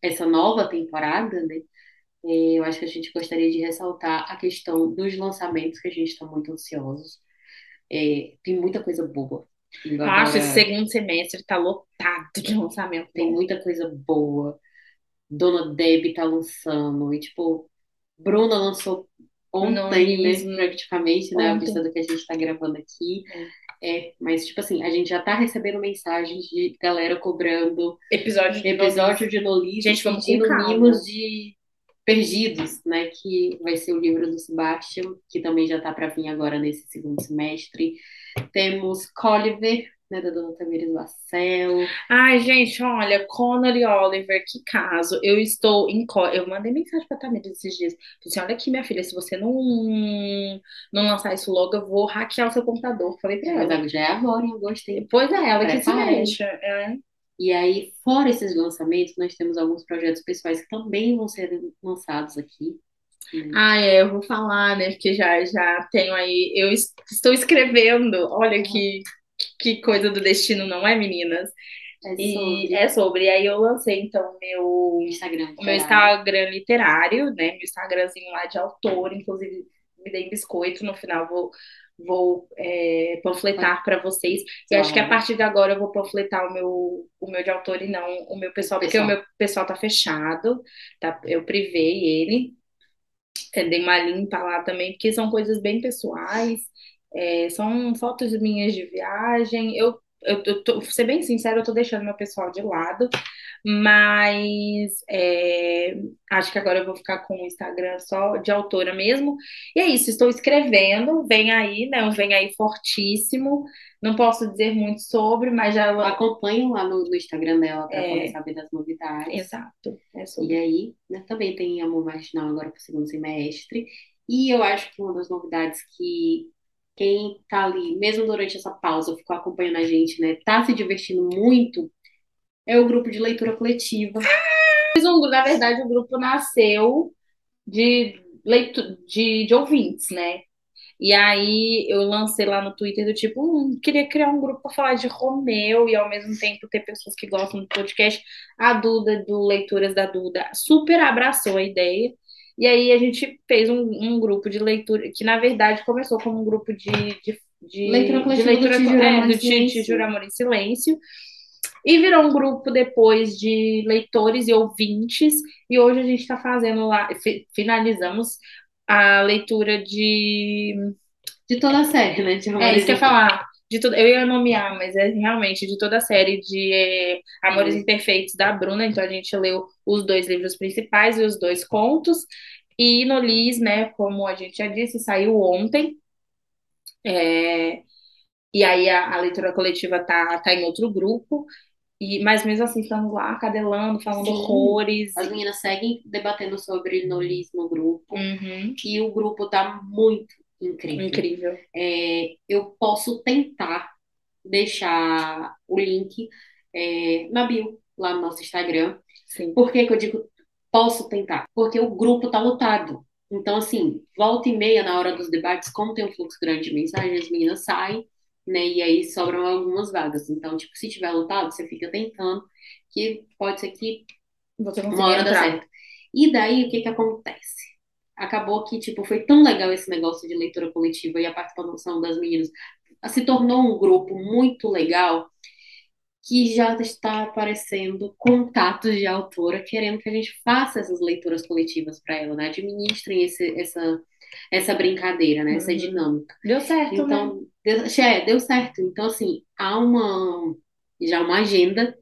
essa nova temporada, né? Eu acho que a gente gostaria de ressaltar a questão dos lançamentos, que a gente está muito ansiosos. É, tem muita coisa boa. Agora, Acho que esse segundo semestre está lotado de lançamento. Tem muita coisa boa. Dona Deb está lançando. E, tipo, Bruna lançou ontem, mesmo, praticamente, né? A vista do que a gente está gravando aqui. É. é. mas, tipo assim, a gente já tá recebendo mensagens de galera cobrando episódio de episódio de Nolise, gente, vamos pedindo mimos de Perdidos, né, que vai ser o livro do Sebastian, que também já está para vir agora nesse segundo semestre. Temos Colliver, né, da Dona Tamires Lassel. Ai, gente, olha, Connor e Oliver, que caso. Eu estou em. Eu mandei mensagem para Tamires esses dias. Falei assim: olha aqui, minha filha, se você não, não lançar isso logo, eu vou hackear o seu computador. Falei para ela. Mas já é agora, eu gostei. Pois é, ela que se mexa. É. E aí, fora esses lançamentos, nós temos alguns projetos pessoais que também vão ser lançados aqui. Ah, é, eu vou falar, né? Porque já, já tenho aí. Eu estou escrevendo, olha que, que coisa do destino, não é, meninas? É E sobre é sobre. E aí eu lancei, então, meu, Instagram. o meu literário. Instagram literário, né? Meu Instagramzinho lá de autor, inclusive me dei biscoito no final, vou, vou é, panfletar para vocês. E acho que a partir de agora eu vou panfletar o meu, o meu de autor e não o meu pessoal, porque o Pessoal. meu pessoal tá fechado, tá? Eu privei ele. É, dei uma limpa lá também, porque são coisas bem pessoais, é, são fotos minhas de viagem. Eu, eu, eu tô, vou ser bem sincera, eu tô deixando meu pessoal de lado, mas é, acho que agora eu vou ficar com o Instagram só de autora mesmo. E é isso, estou escrevendo, vem aí, né? Um vem aí fortíssimo. Não posso dizer muito sobre, mas já. Acompanhem lá no, no Instagram dela para É. poder saber das novidades. Exato, é E aí, né, também tem Amor Marginal agora para o segundo semestre. E eu acho que uma das novidades que quem tá ali, mesmo durante essa pausa, ficou acompanhando a gente, né, tá se divertindo muito, é o grupo de leitura coletiva. Um- na verdade, o grupo nasceu de, leitu de, de ouvintes, né? E aí eu lancei lá no Twitter do tipo, hum, queria criar um grupo para falar de Romeu e ao mesmo tempo ter pessoas que gostam do podcast. A Duda, do Leituras da Duda, super abraçou a ideia. E aí a gente fez um, um grupo de leitura, que na verdade começou como um grupo de, de, de, Leitura de coletiva leitura do Te Juro é, do. Juro Amor em Silêncio. E virou um grupo depois de leitores e ouvintes. E hoje a gente está fazendo lá, fi- finalizamos a leitura de. De toda a série, né? É isso que eu ia falar. De tudo, eu ia nomear, mas é realmente de toda a série de é, Amores Hum. Imperfeitos da Bruna. Então a gente leu os dois livros principais e os dois contos. E no Lis, né, como a gente já disse, saiu ontem. É, e aí a, a leitura coletiva tá, tá em outro grupo. E, mas mesmo assim, estamos lá cadelando, falando Sim. horrores. As meninas seguem debatendo sobre nolis no grupo. Uhum, E o grupo tá muito incrível. incrível. É, eu posso tentar deixar o link é, na bio, lá no nosso Instagram. Sim. Por que que eu digo posso tentar? Porque o grupo tá lotado. Então, assim, volta e meia na hora dos debates, como tem um fluxo grande de mensagens, as meninas saem, né? E aí sobram algumas vagas. Então, tipo, se tiver lotado, você fica tentando, que pode ser que Você uma hora dá entrar. certo. E daí, o que que acontece? Acabou que, tipo, foi tão legal esse negócio de leitura coletiva e a participação das meninas se tornou um grupo muito legal que já está aparecendo contatos de autora querendo que a gente faça essas leituras coletivas para ela, né? Administrem esse, essa, essa brincadeira, né? Essa Uhum. dinâmica. Deu certo, né? Então, deu, é, deu certo. Então, assim, há uma, já uma agenda,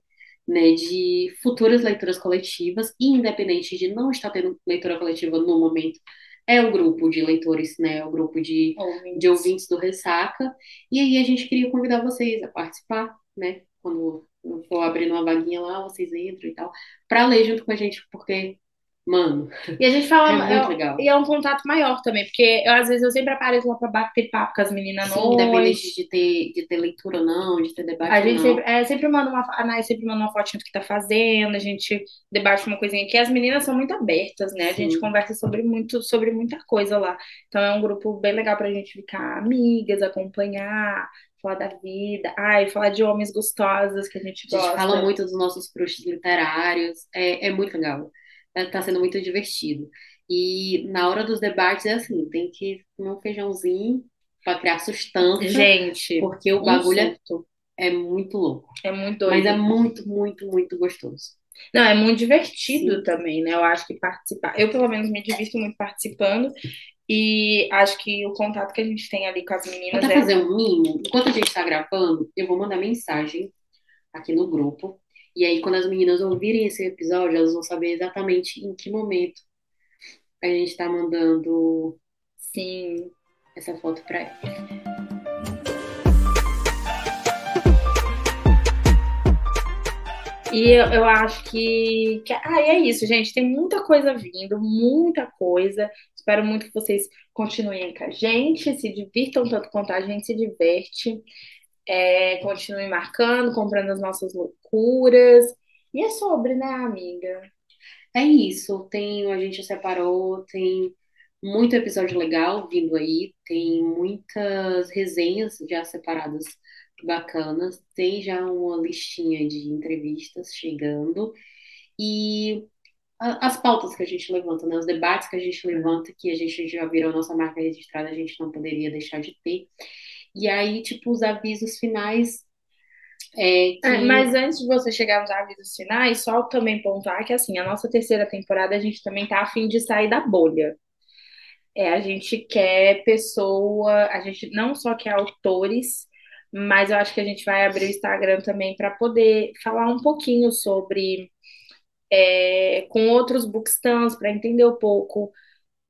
né, de futuras leituras coletivas, e independente de não estar tendo leitura coletiva no momento, é o grupo de leitores, né, é o grupo de, Ouvintes. de ouvintes do Ressaca, e aí a gente queria convidar vocês a participar, né, quando eu for abrindo uma vaguinha lá, vocês entram e tal, pra ler junto com a gente, porque, mano, E a gente fala, é muito é- legal. e é um contato maior também, porque eu, às vezes eu sempre apareço lá pra bater papo com as meninas Sim, noite. independente de ter, de ter leitura ou não, de ter debate A gente não. sempre, é, sempre manda uma, a Nai sempre manda uma fotinha do que tá fazendo, a gente debate uma coisinha aqui. As meninas são muito abertas, né? A gente Sim. conversa sobre muito, sobre muita coisa lá. Então é um grupo bem legal pra gente ficar amigas, acompanhar, falar da vida, ai, falar de homens gostosos que a gente A gente gosta. fala muito dos nossos crushes literários, é, é muito legal. É, tá sendo muito divertido. E na hora dos debates é assim, tem que comer um feijãozinho pra criar sustância, Gente, porque o bagulho é, é muito louco. É muito Mas doido. é muito, muito, muito gostoso. Não, é muito divertido Sim. também, né? Eu acho que participar. Eu, pelo menos, me divirto muito participando. E acho que o contato que a gente tem ali com as Vou meninas até é. fazer um mimo. Enquanto a gente tá gravando, eu vou mandar mensagem aqui no grupo. E aí, quando as meninas ouvirem esse episódio, elas vão saber exatamente em que momento a gente tá mandando Sim. essa foto pra ela. E eu, eu acho que, que. Ah, é isso, gente. Tem muita coisa vindo, muita coisa. Espero muito que vocês continuem com a gente, se divirtam tanto quanto a gente se diverte. É, continuem marcando, comprando as nossas loucuras. E é sobre, né, amiga? É isso, tem, a gente separou, tem muito episódio legal vindo aí, tem muitas resenhas já separadas bacanas. Tem já uma listinha de entrevistas chegando. E as pautas que a gente levanta, né? Os debates que a gente levanta, que a gente já virou nossa marca registrada, a gente não poderia deixar de ter. E aí, tipo, os avisos finais é É, que. mas antes de você chegar aos avisos finais, só também pontuar que assim, a nossa terceira temporada a gente também tá a fim de sair da bolha. É, a gente quer pessoa, a gente não só quer autores, mas eu acho que a gente vai abrir o Instagram também para poder falar um pouquinho sobre é, com outros bookstans para entender um pouco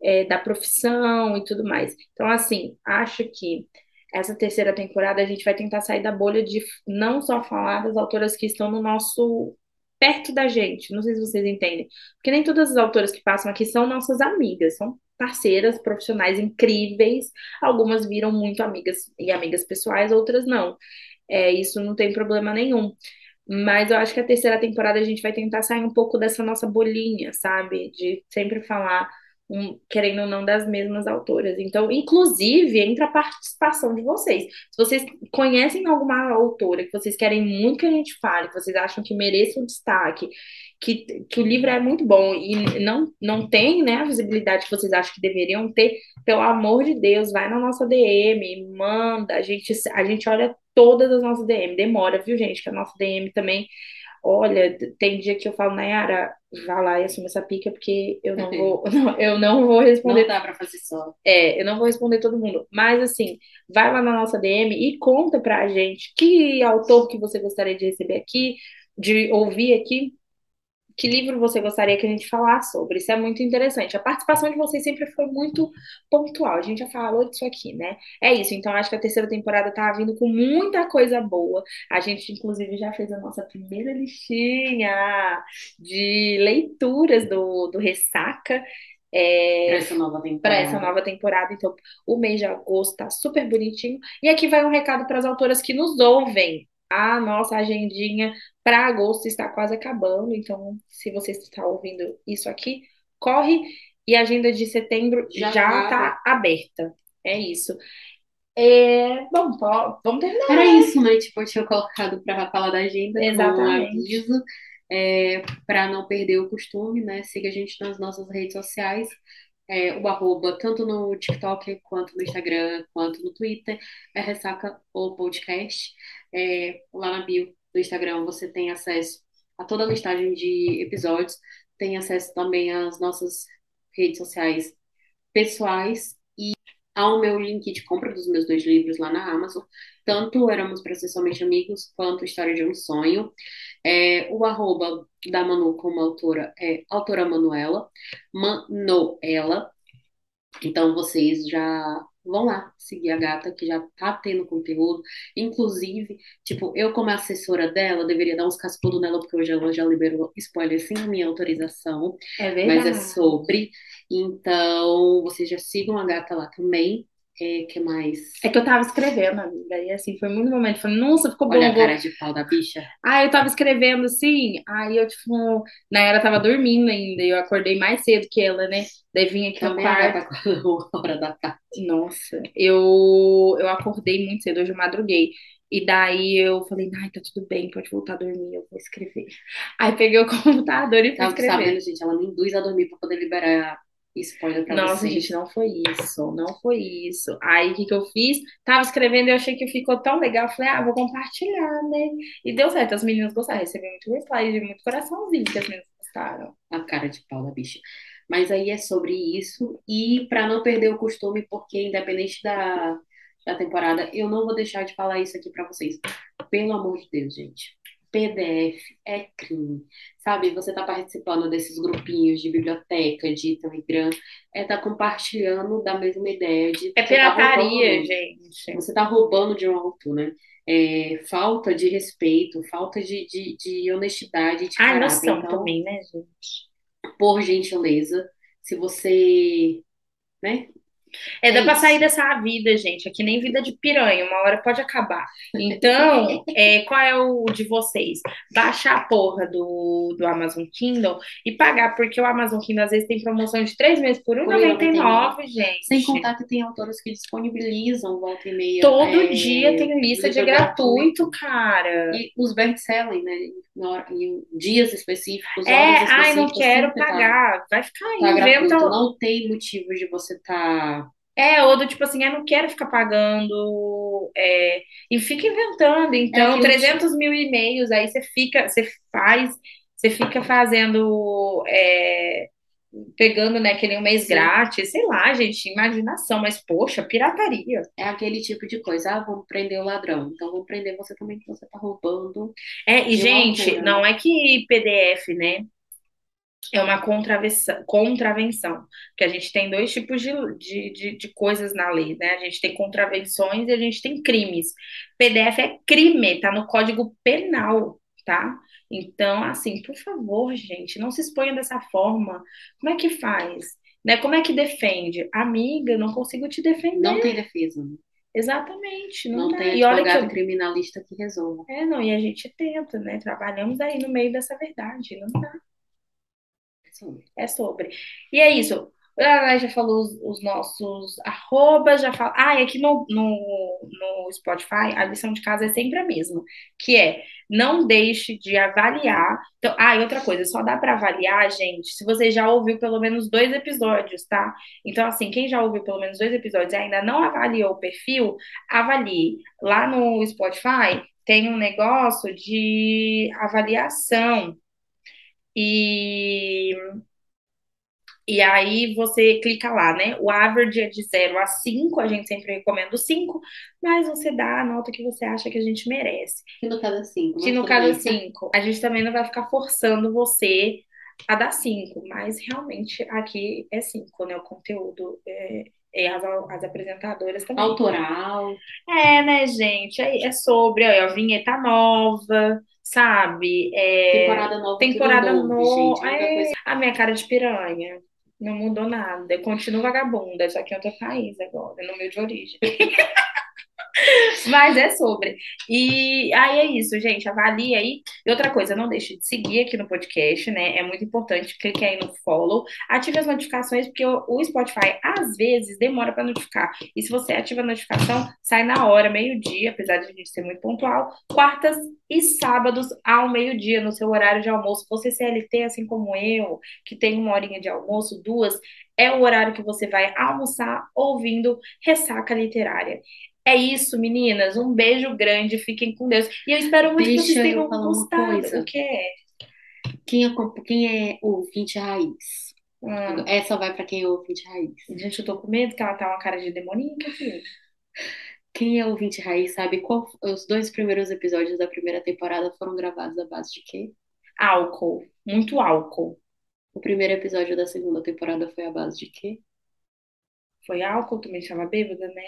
é, da profissão e tudo mais. Então, assim, acho que essa terceira temporada a gente vai tentar sair da bolha de não só falar das autoras que estão no nosso perto da gente. Não sei se vocês entendem. Porque nem todas as autoras que passam aqui são nossas amigas, são parceiras profissionais incríveis. Algumas viram muito amigas e amigas pessoais, outras não. É, isso não tem problema nenhum. Mas eu acho que a terceira temporada a gente vai tentar sair um pouco dessa nossa bolinha, sabe? De sempre falar, um, querendo ou não, das mesmas autoras. Então, inclusive, entra a participação de vocês. Se vocês conhecem alguma autora que vocês querem muito que a gente fale, que vocês acham que mereça um destaque, que, que o livro é muito bom e não, não tem né, a visibilidade que vocês acham que deveriam ter, pelo amor de Deus, vai na nossa DM, manda, a gente, a gente olha todas as nossas DM. Demora, viu, gente? Que a nossa DM também. Olha, tem dia que eu falo, Nayara, vá lá e assuma essa pica, porque eu não vou, não, eu não vou Não responder. dá pra fazer só. É, eu não vou responder todo mundo. Mas assim, vai lá na nossa DM e conta pra gente que autor que você gostaria de receber aqui, de ouvir aqui. Que livro você gostaria que a gente falasse sobre? Isso é muito interessante. A participação de vocês sempre foi muito pontual. A gente já falou disso aqui, né? É isso. Então, acho que a terceira temporada tá vindo com muita coisa boa. A gente, inclusive, já fez a nossa primeira listinha de leituras do, do Ressaca. É, Pra essa nova para temporada. essa nova temporada. Então, o mês de agosto tá super bonitinho. E aqui vai um recado para as autoras que nos ouvem. A nossa agendinha para agosto está quase acabando. Então, se você está ouvindo isso aqui, corre. E a agenda de setembro Já já tá está aberta. É isso. É, bom, pó- vamos terminar. Era isso, né? Tipo, eu tinha colocado pra falar da agenda com um Exatamente. aviso, é, para não perder o costume, né? Siga a gente nas nossas redes sociais, é, o arroba, tanto no TikTok, quanto no Instagram, quanto no Twitter, é Ressaca ou Podcast. É, lá na bio do Instagram você tem acesso a toda a listagem de episódios, tem acesso também às nossas redes sociais pessoais ao meu link de compra dos meus dois livros lá na Amazon, tanto Éramos Somente Amigos, quanto História de um Sonho. É, o arroba da Manu como autora é autora Manuela, Manoela. Então vocês já vão lá seguir a gata, que já tá tendo conteúdo. Inclusive, tipo, eu como assessora dela, deveria dar uns cascudos nela, porque hoje ela já liberou spoiler sem a minha autorização É mas é verdade. sobre. Então, vocês já sigam a gata lá também. É, que mais? É que eu tava escrevendo, amiga, e assim, foi muito momento. Falei, nossa, ficou bom, Olha a vou cara de pau da bicha. Ah, eu tava escrevendo assim, aí eu, tipo, Nayara tava dormindo ainda, e eu acordei mais cedo que ela, né? Daí vim aqui no Também quarto. hora da tarde. Nossa, eu, eu acordei muito cedo, hoje eu madruguei. E daí eu falei, ai, tá tudo bem, pode voltar a dormir, eu vou escrever. Aí peguei o computador e fui Tava escrever. sabendo, gente, ela me induz a dormir pra poder liberar spoiler pra Nossa, vocês. gente, não foi isso, não foi isso. Aí, o que que eu fiz? Tava escrevendo e eu achei que ficou tão legal. Falei, ah, vou compartilhar, né? E deu certo, as meninas gostaram. Recebi muito reply, de muito coraçãozinho que as meninas gostaram. A cara de pau da bicha. Mas aí é sobre isso. E pra não perder o costume, porque independente da, da temporada, eu não vou deixar de falar isso aqui pra vocês. Pelo amor de Deus, gente. PDF é crime. Sabe, você tá participando desses grupinhos de biblioteca, de Telegram, é tá compartilhando da mesma ideia de É tá pirataria, roubando. gente. Você tá roubando de um autor, né? É, falta de respeito, falta de, de, de honestidade, de caráter. noção Então, também, né, gente? por gentileza, se você, né, É, É dá pra isso. sair dessa vida, gente. Aqui nem vida de piranha, uma hora pode acabar. Então, é, qual é o de vocês? Baixar a porra do, do Amazon Kindle e pagar, porque o Amazon Kindle às vezes tem promoção de três meses por Por R$ 1,99, gente. Sem contar que tem autores que disponibilizam volta e meia. Todo é, dia tem lista de livro gratuito, cara. E os best-selling, né? Em dias específicos, É, horas ai, não específicas, quero sempre tá- pagar. Vai ficar aí, Tá gratuito. inventa. Não tem motivo de você tá. É, ou do tipo assim, eu não quero ficar pagando. é, e fica inventando. Então, aquilo 300 mil e-mails, aí você fica, você faz, você fica fazendo. é, pegando, né, que nem um mês Sim. grátis, sei lá, gente, imaginação, mas poxa, pirataria. É aquele tipo de coisa. Ah, vamos prender o ladrão. Então vamos prender você também que você tá roubando. É, e gente, altura, não é que PDF, né? É uma contravenção, contravenção, que a gente tem dois tipos de, de, de, de coisas na lei, né? A gente tem contravenções e a gente tem crimes. PDF é crime, tá no Código Penal, tá? Então, assim, por favor, gente, não se exponha dessa forma. Como é que faz? Né? Como é que defende? Amiga, não consigo te defender. Não tem defesa. Exatamente, não, Não dá. tem E olha que eu... criminalista que resolva. É, não, e a gente tenta, né? Trabalhamos aí no meio dessa verdade, não dá. É sobre. E é isso. Já falou os, os nossos arrobas, já fala. Ah, e aqui no, no, no Spotify, a lição de casa é sempre a mesma, que é não deixe de avaliar. Então, ah, e outra coisa, só dá para avaliar, gente, se você já ouviu pelo menos dois episódios, tá? Então, assim, quem já ouviu pelo menos dois episódios e ainda não avaliou o perfil, avalie. Lá no Spotify tem um negócio de avaliação. E e aí você clica lá, né? O average é de 0 a 5, a gente sempre recomenda o 5, mas você dá a nota que você acha que a gente merece. Que no cada cinco. Que mas no bem. 5, a gente também não vai ficar forçando você a dar 5, mas realmente aqui é 5, né? O conteúdo é, e as, as apresentadoras também. Autoral. É, né, gente? É, é sobre, ó, a vinheta nova, sabe? É, Temporada nova. temporada novo, nova. gente. É, coisa- a minha cara de piranha. Não mudou nada. Eu continuo vagabunda, só que em outro país agora, no meu de origem. Mas é sobre. E aí é isso, gente. Avalie aí. E outra coisa, não deixe de seguir aqui no podcast, né? É muito importante. Clique aí no follow. Ative as notificações, porque o, Spotify, às vezes, demora para notificar. E se você ativa a notificação, sai na hora, meio-dia, apesar de a gente ser muito pontual. Quartas e sábados ao meio-dia, no seu horário de almoço. Você CLT, assim como eu, que tem uma horinha de almoço, duas, é o horário que você vai almoçar ouvindo Ressaca Literária. É isso, meninas. Um beijo grande. Fiquem com Deus. E eu espero muito que Deixa vocês eu tenham gostado. O quê? Quem é, quem é ouvinte raiz? Hum, Essa vai pra quem é ouvinte raiz. gente, eu tô com medo que ela tá uma cara de demoníaca, filho. Quem é ouvinte raiz sabe qual os dois primeiros episódios da primeira temporada foram gravados à base de quê? Álcool. Muito álcool. O primeiro episódio da segunda temporada foi à base de quê? Foi álcool? Tu me chama bêbada, né?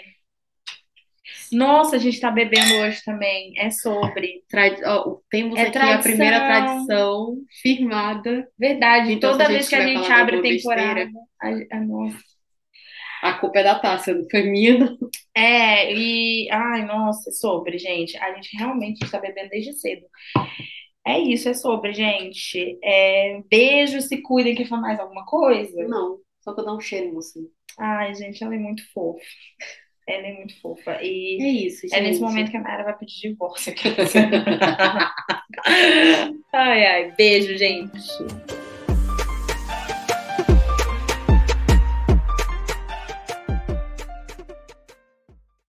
Nossa, a gente tá bebendo hoje também. É sobre. Tradi- ó, temos É aqui a primeira tradição. tradição firmada. Verdade. Então, Toda vez que a gente abre temporada. besteira, A, a, nossa. a culpa é da taça, não foi minha. É, e. Ai, nossa, é sobre, gente. A gente realmente está bebendo desde cedo. É isso, é sobre, gente. É, beijo, se cuidem. Quer falar mais alguma coisa? Não, só pra dar um cheiro em você. Ai, gente, ela é muito fofa. Ela é muito fofa. E É isso, é nesse gente. momento que a Nayara vai pedir divórcio. ai, ai, beijo, gente.